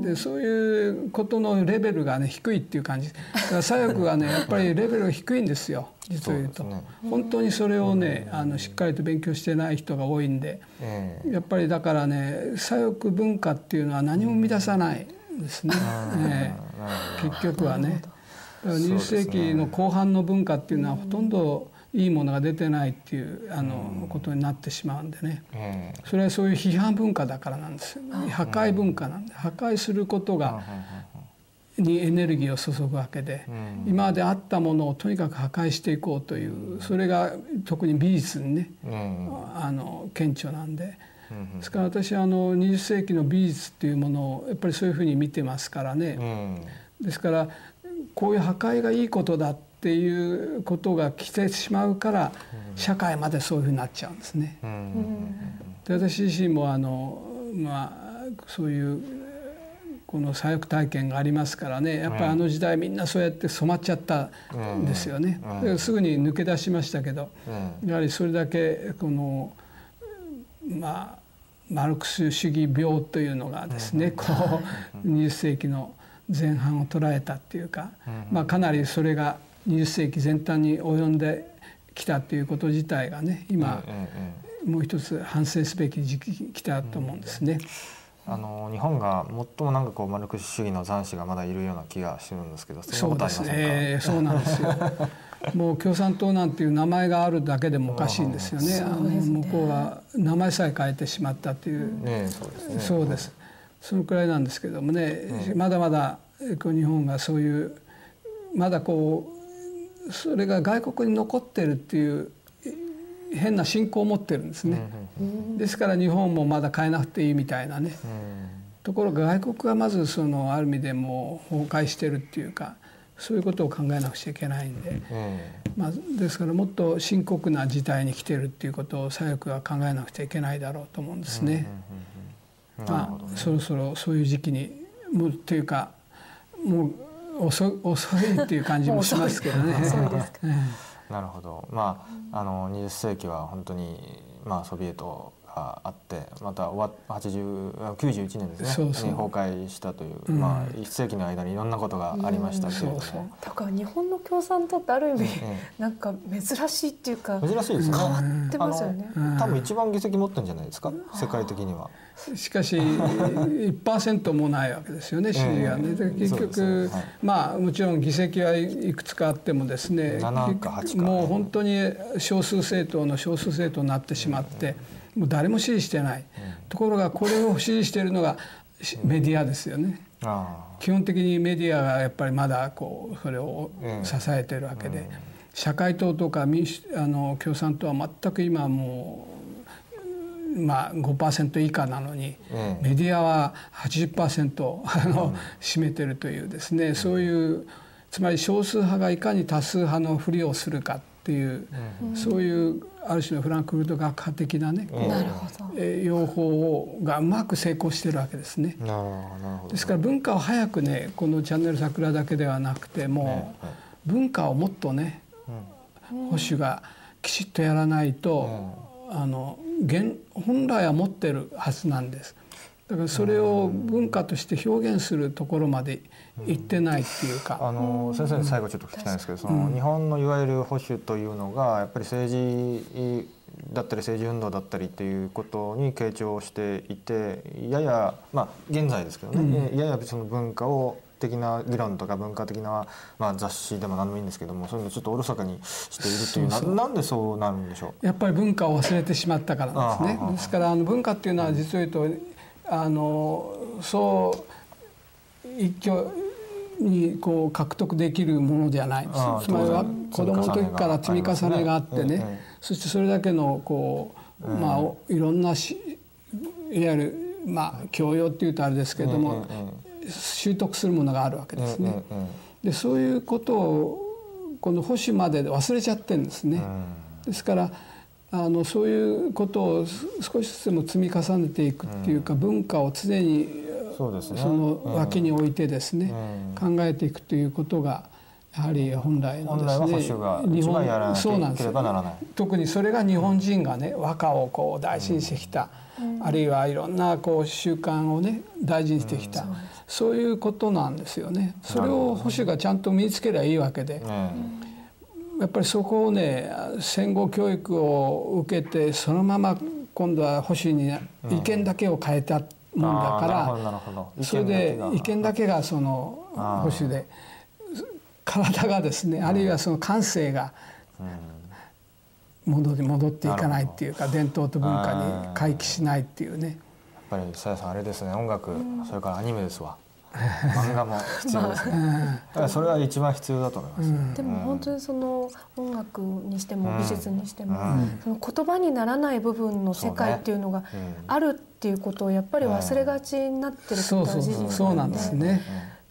でそういうことのレベルがね低いっていう感じ。だから左翼がねやっぱりレベルが低いんですよ。実を言うと、ね、本当にそれをねあのしっかりと勉強してない人が多いんで、やっぱりだからね左翼文化っていうのは何も生み出さないんですね。ね結局はね。だから20世紀の後半の文化っていうのはほとんどいいものが出てないっていうあのことになってしまうんでね、それはそういう批判文化だからなんですよ、破壊文化なんで。破壊することがにエネルギーを注ぐわけで、今まであったものをとにかく破壊していこうというそれが特に美術にね、あの顕著なんで。ですから私はあの20世紀の美術っていうものをやっぱりそういうふうに見てますからね、ですからこういう破壊がいいことだっていうことが来てしまうから社会までそういうふうになっちゃうんですね。で私自身もあのまあそういうこの左翼体験がありますからねやっぱりあの時代みんなそうやって染まっちゃったんですよね。すぐに抜け出しましたけどやはりそれだけこのまあマルクス主義病というのがですねこう20世紀の前半を捉えたっていうか、まあ、かなりそれが20世紀全体に及んできたっていうこと自体がね今、もう一つ反省すべき時期来たと思うんですね。あの日本が最もなんかこうマルクス主義の残滓がまだいるような気がするんですけどそうですね。そうなんですよ。もう共産党なんていう名前があるだけでもおかしいんですよね。あの向こうは名前さえ変えてしまったっていう、ね、そうですね。そうです。そのくらいなんですけどもね、うん、まだまだこう日本がそういうまだこうそれが外国に残ってるっていう変な信仰を持ってるんですね。ですから日本もまだ変えなくていいみたいなね。ところが外国がまずそのある意味でも崩壊してるっていうかそういうことを考えなくちゃいけないんで、まあ、ですからもっと深刻な事態に来てるっていうことを左翼は考えなくちゃいけないだろうと思うんですね。まあ、そろそろそういう時期にもうっていうかもう遅遅いっていう感じもしますけどね。なるほど。まああの20世紀は本当にまあソビエトがあってまた終わ80 91年ですね。に崩壊したという、うん。まあ、1世紀の間にいろんなことがありましたけれども、うんそうそう。だから日本の共産党ってある意味、えなんか珍しいっていうか珍しいですね。変わってますよね。多分一番議席持ってるんじゃないですか？世界的には。しかし1%もないわけですよね支持がね。で結局、ねはい。まあもちろん議席はいくつかあってもですね7か8か。もう本当に少数政党の少数政党になってしまって、もう誰も支持してない、ところがこれを支持しているのがしメディアですよね。あ基本的にメディアがやっぱりまだこうそれを支えてるわけで、社会党とか民主あの共産党は全く今もう、まあ、5%以下なのに、ええメディアは80%あの、占めてるというですね。そういうつまり少数派がいかに多数派のふりをするかっていう、そういうある種のフランクフルト学派的なね、こうなるほど。えー用法をがうまく成功してるわけですね。ですから文化を早くねこの「チャンネル桜」だけではなくてもえう文化をもっとね保守がきちっとやらないとあの現本来は持ってるはずなんです。だからそれを文化として表現するところまで行ってないっていうか。あの先生に最後ちょっと聞きたいんですけど、その日本のいわゆる保守というのがやっぱり政治だったり政治運動だったりっていうことに傾聴していてややまあ現在ですけどね、ややその文化を的な議論とか文化的な、まあ、雑誌でも何でもいいんですけどもそういうのをちょっとおろそかにしているというななんでそうなるんでしょやっぱり文化を忘れてしまったからですね。ですからあの文化っていうのは実を言うとあのそう一挙にこう獲得できるものじゃない。つまりは子供の時から積み重ねがあってね。ねそしてそれだけのこうまあおいろんなしいわゆるまあ教養っていうとあれですけれども習得するものがあるわけですね。でそういうことをこの保守までで忘れちゃってるんですね。ですからあのそういうことを少しずつでも積み重ねていくっていうか、文化を常にそうですね。その脇に置いてですね、うん。考えていくということがやはり本来のですね一番やらなそうなんですければならない。特にそれが日本人がね和歌をこう大事にしてきた、あるいはいろんなこう習慣をね大事にしてきた、そういうことなんですよね。それを保守がちゃんと身につけりゃいいわけで、えやっぱりそこをね戦後教育を受けてそのまま今度は保守に意見だけを変えたもんだかなるほどらそれで意意見見だけがその保守で体がですねあるいはその感性が戻り戻っていかないっていうか伝統と文化に回帰しないっていうね。やっぱりさやさんあれですね音楽、それからアニメですわ漫画も 必要ですね、だからそれは一番必要だと思います、でも本当にその音楽にしてもうん。美術にしても、うん。その言葉にならない部分の世界っていうのがあるっていうことをやっぱり忘れがちになってることは事実そうなんですね。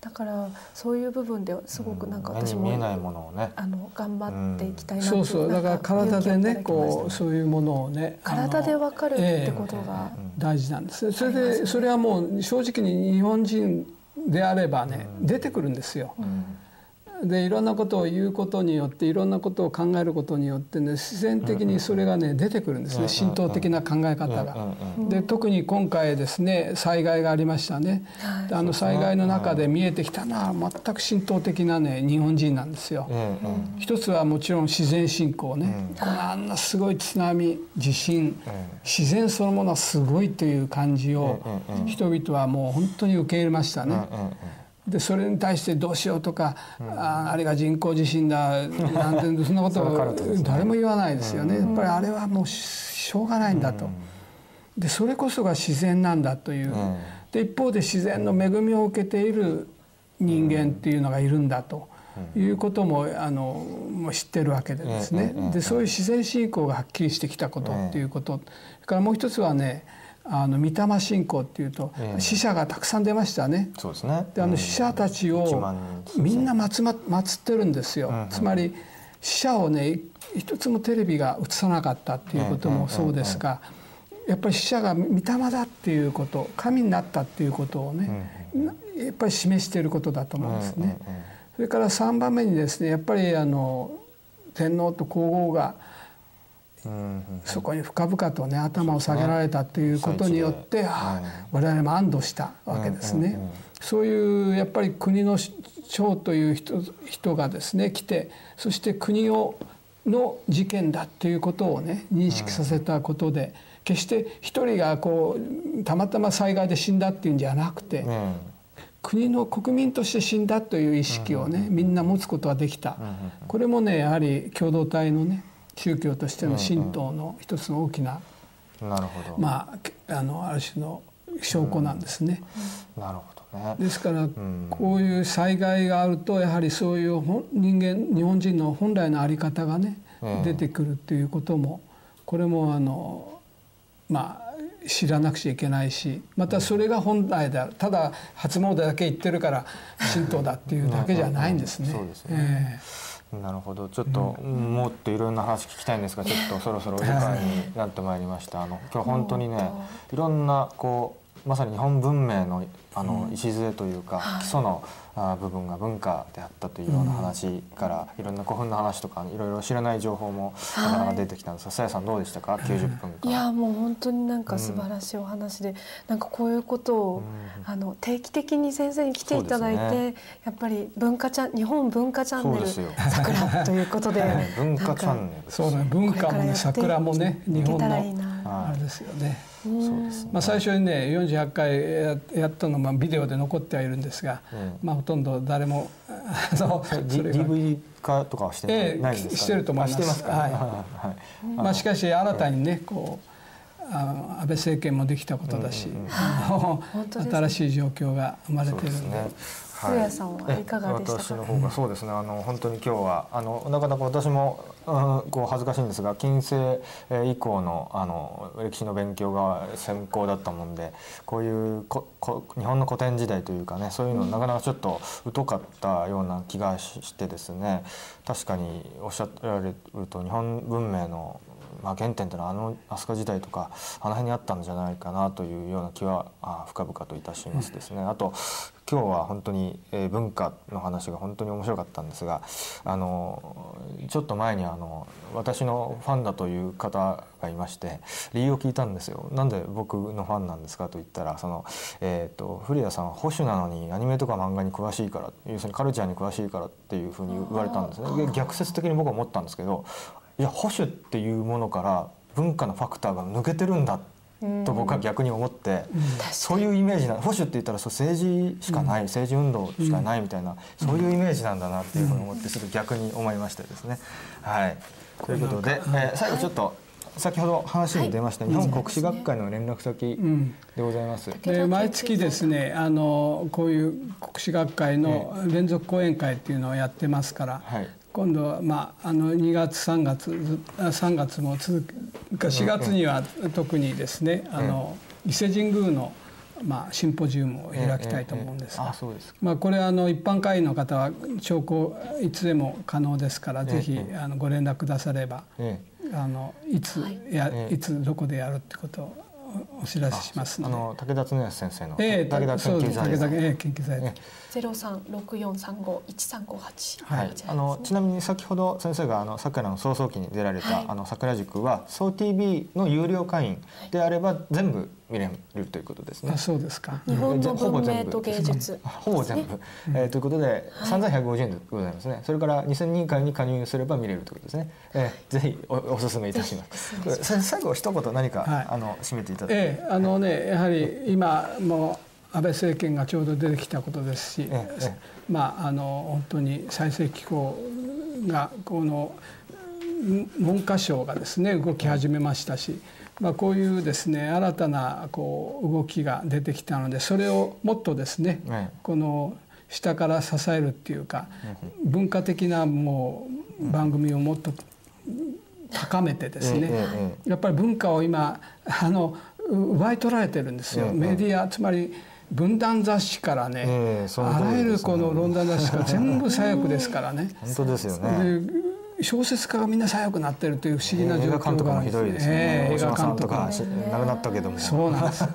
だからそういう部分ですごくなんか目私もに見えないものをね。あの頑張っていきたいなってそうそう。だから体でねこううそういうものをね体でわかるってことえが、え大事なんです。それでそれはもう正直に日本人であればね出てくるんですよ。でいろんなことを言うことによっていろんなことを考えることによってね自然的にそれがね出てくるんですね。浸透的な考え方が。で特に今回ですね災害がありましたね。であの災害の中で見えてきたのは全く浸透的なね日本人なんですよ。一つはもちろん自然信仰ね、このあんなすごい津波地震、自然そのものはすごいという感じを人々はもう本当に受け入れましたね。ええでそれに対してどうしようとか、ああれが人工地震だなんてそんなこと誰も言わないですよね。やっぱりあれはもうしょうがないんだと。でそれこそが自然なんだという。で一方で自然の恵みを受けている人間っていうのがいるんだと。いうこともあのもう知ってるわけでですね、でそういう自然信仰がはっきりしてきたことっていうこと、それからもう一つはねあの御霊信仰っていうと、死者がたくさん出ましたね。そうですね。であの死者たちをみんな祀ま祀ってるんですよ。つまり死者をね一つもテレビが映さなかったっていうこともそうですが、やっぱり死者が御霊だっていうこと神になったっていうことをね、やっぱり示していることだと思うんですね。それから3番目にですねやっぱりあの天皇と皇后がそこに深々とね頭を下げられたっていうことによって、我々も安堵したわけですね。そういうやっぱり国の長という人人がですね来てそして国をの事件だっていうことをね認識させたことで、決して一人がこうたまたま災害で死んだっていうんじゃなくて、国の国民として死んだという意識をね、みんな持つことができた、これもねやはり共同体のね宗教としての神道の一つの大きな、なるほどまああのある種の証拠なんですね。なるほどね。ですからこういう災害があるとやはりそういう人間日本人の本来の在り方がね出てくるっていうこともこれもあのまあ知らなくちゃいけないしまたそれが本来だただ初詣だけ行ってるから神道だっていうだけじゃないんですね。そうですね。なるほど。ちょっと、もっといろんな話聞きたいんですが ちょっとそろそろお時間になってまいりました。あの今日本当にねいろんなこうまさに日本文明のあの礎というか、基礎のあ部分が文化であったというような話から、いろんな古墳の話とかいろいろ知らない情報もなかなか出てきたんです。がさやさんどうでしたか？90分間。いやもう本当になんか素晴らしいお話で、なんかこういうことを、あの定期的に先生に来ていただいて、やっぱり文化チャン日本文化チャンネル桜ということで、文化チャンネルそうね文化もね桜もね日本のあれですよね。そうですね。まあ、最初にね48回やったのまあビデオで残ってはいるんですが、まあ、ほとんど誰もあの DVD 化とかはしてないんですか、してると思います。か、はい。はいまあ、しかし新たにねこうあの安倍政権もできたことだし、新しい状況が生まれているので。古谷さんはいかがでしたか？私の方がそうですね。あの本当に今日はあのなかなか私も、うん、こう恥ずかしいんですが、近世以降のあの歴史の勉強が専攻だったもんで、こういうここ日本の古典時代というかね、そういうのなかなかちょっと疎かったような気がしてですね。確かにおっしゃられると日本文明のまあ、原点というのはあの飛鳥時代とかあの辺にあったんじゃないかなというような気はあ深々といたしますですね。あと今日は本当に、えー、文化の話が本当に面白かったんですがあのちょっと前にあの私のファンだという方がいまして理由を聞いたんですよ。なんで僕のファンなんですかと言ったらその、えーと、古谷さんは保守なのにアニメとか漫画に詳しいから要するにカルチャーに詳しいからっていうふうに言われたんですね。逆説的に僕は思ったんですけどいや保守っていうものから文化のファクターが抜けてるんだと僕は逆に思って、そういうイメージな保守って言ったらそう政治しかない、政治運動しかないみたいな、そういうイメージなんだなっていうふうに思ってちょっと逆に思いましてですね。はい、ということで、えー、最後ちょっと先ほど話に出ました、日本国史学会の連絡先でございます。で毎月ですねあのこういう国史学会の連続講演会っていうのをやってますから、はい、今度は、まあ、あの2月3月3月も続く4月には特にですね、あの伊勢神宮の、まあ、シンポジウムを開きたいと思うんですが、まあ、これあの一般会員の方は聴講いつでも可能ですから、ぜひあのご連絡くだされば、あのいつや、い。つどこでやるってことをお知らせしますあの武田恒康先生の、えー、武田研究財団、えー、研究財団、ゼロ三六四三五一三五八。はい。あのちなみに先ほど先生があの桜の早々期に出られた、はい、あの桜塾は総 TV の有料会員であれば全部見れるということですね。あそうですか。日本の文明と芸術。ほぼ全部。えー、ということで三千百五十円でございますね。それから二千人会に加入すれば見れるということですね。えー、ぜひおお勧めいたします。最後一言何か、はい、あの締めていただいて。えー、あのねやはり今も安倍政権がちょうど出てきたことですし、ええ、まああの本当に再生機構がこの文科省がですね動き始めましたし、まあ、こういうですね新たなこう動きが出てきたのでそれをもっとですね、え、この下から支えるっていうか、文化的なもう番組をもっと高めてですね、やっぱり文化を今あの奪い取られてるんですよ、メディアつまり分断雑誌からね、えー、あらゆるこの論断雑誌が全部左翼ですからね。本当ですよね。小説家がみんな左翼になってるという不思議な状況があるんですね。映画監督が。亡くなったけども。そうなんです。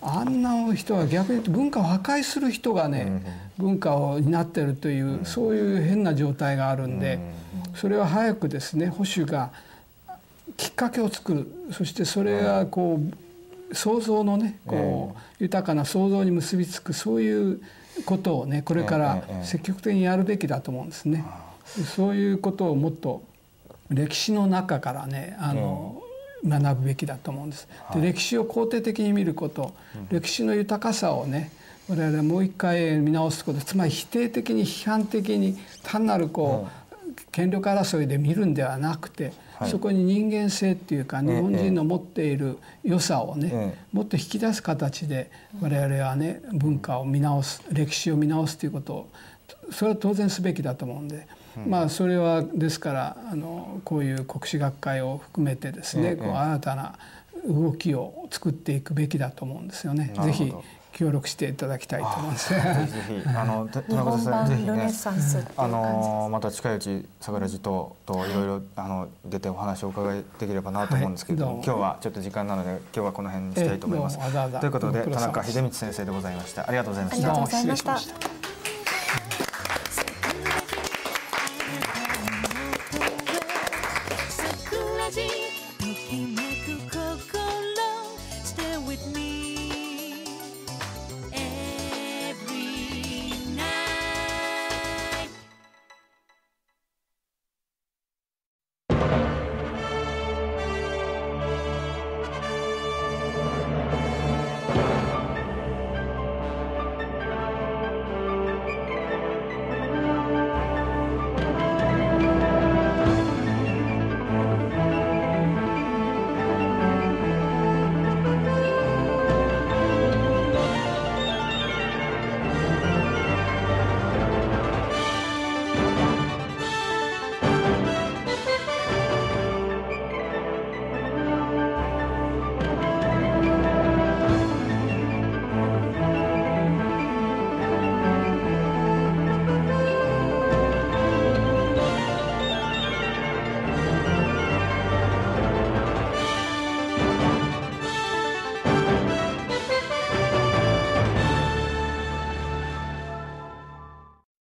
あんな人は逆に言うと文化を破壊する人がね、文化を担ってるというそういう変な状態があるんで、それは早くですね保守がきっかけを作る。そしてそれがこう想像のねこう豊かな想像に結びつくそういうことをねこれから積極的にやるべきだと思うんですね。そういうことをもっと歴史の中からねあの、学ぶべきだと思うんです。で歴史を肯定的に見ること、歴史の豊かさをね我々もう一回見直すことつまり否定的に批判的に単なるこう、権力争いで見るんではなくて、はい、そこに人間性っていうか日本人の持っている良さをね、もっと引き出す形で我々はね文化を見直す歴史を見直すということをそれは当然すべきだと思うんで。まあそれはですからあのこういう国史学会を含めてですね、こう新たな動きを作っていくべきだと思うんですよね。ぜひ協力していただきたいと思います。ぜひあの 田中先生ぜひねあのまた近いうち桜地とといろいろあの出てお話をお伺いできればなと思うんですけど、はい、今日はちょっと時間なので今日はこの辺にしたいと思います。ということで田中秀道先生でございました。ありがとうございました。ありがとうございました。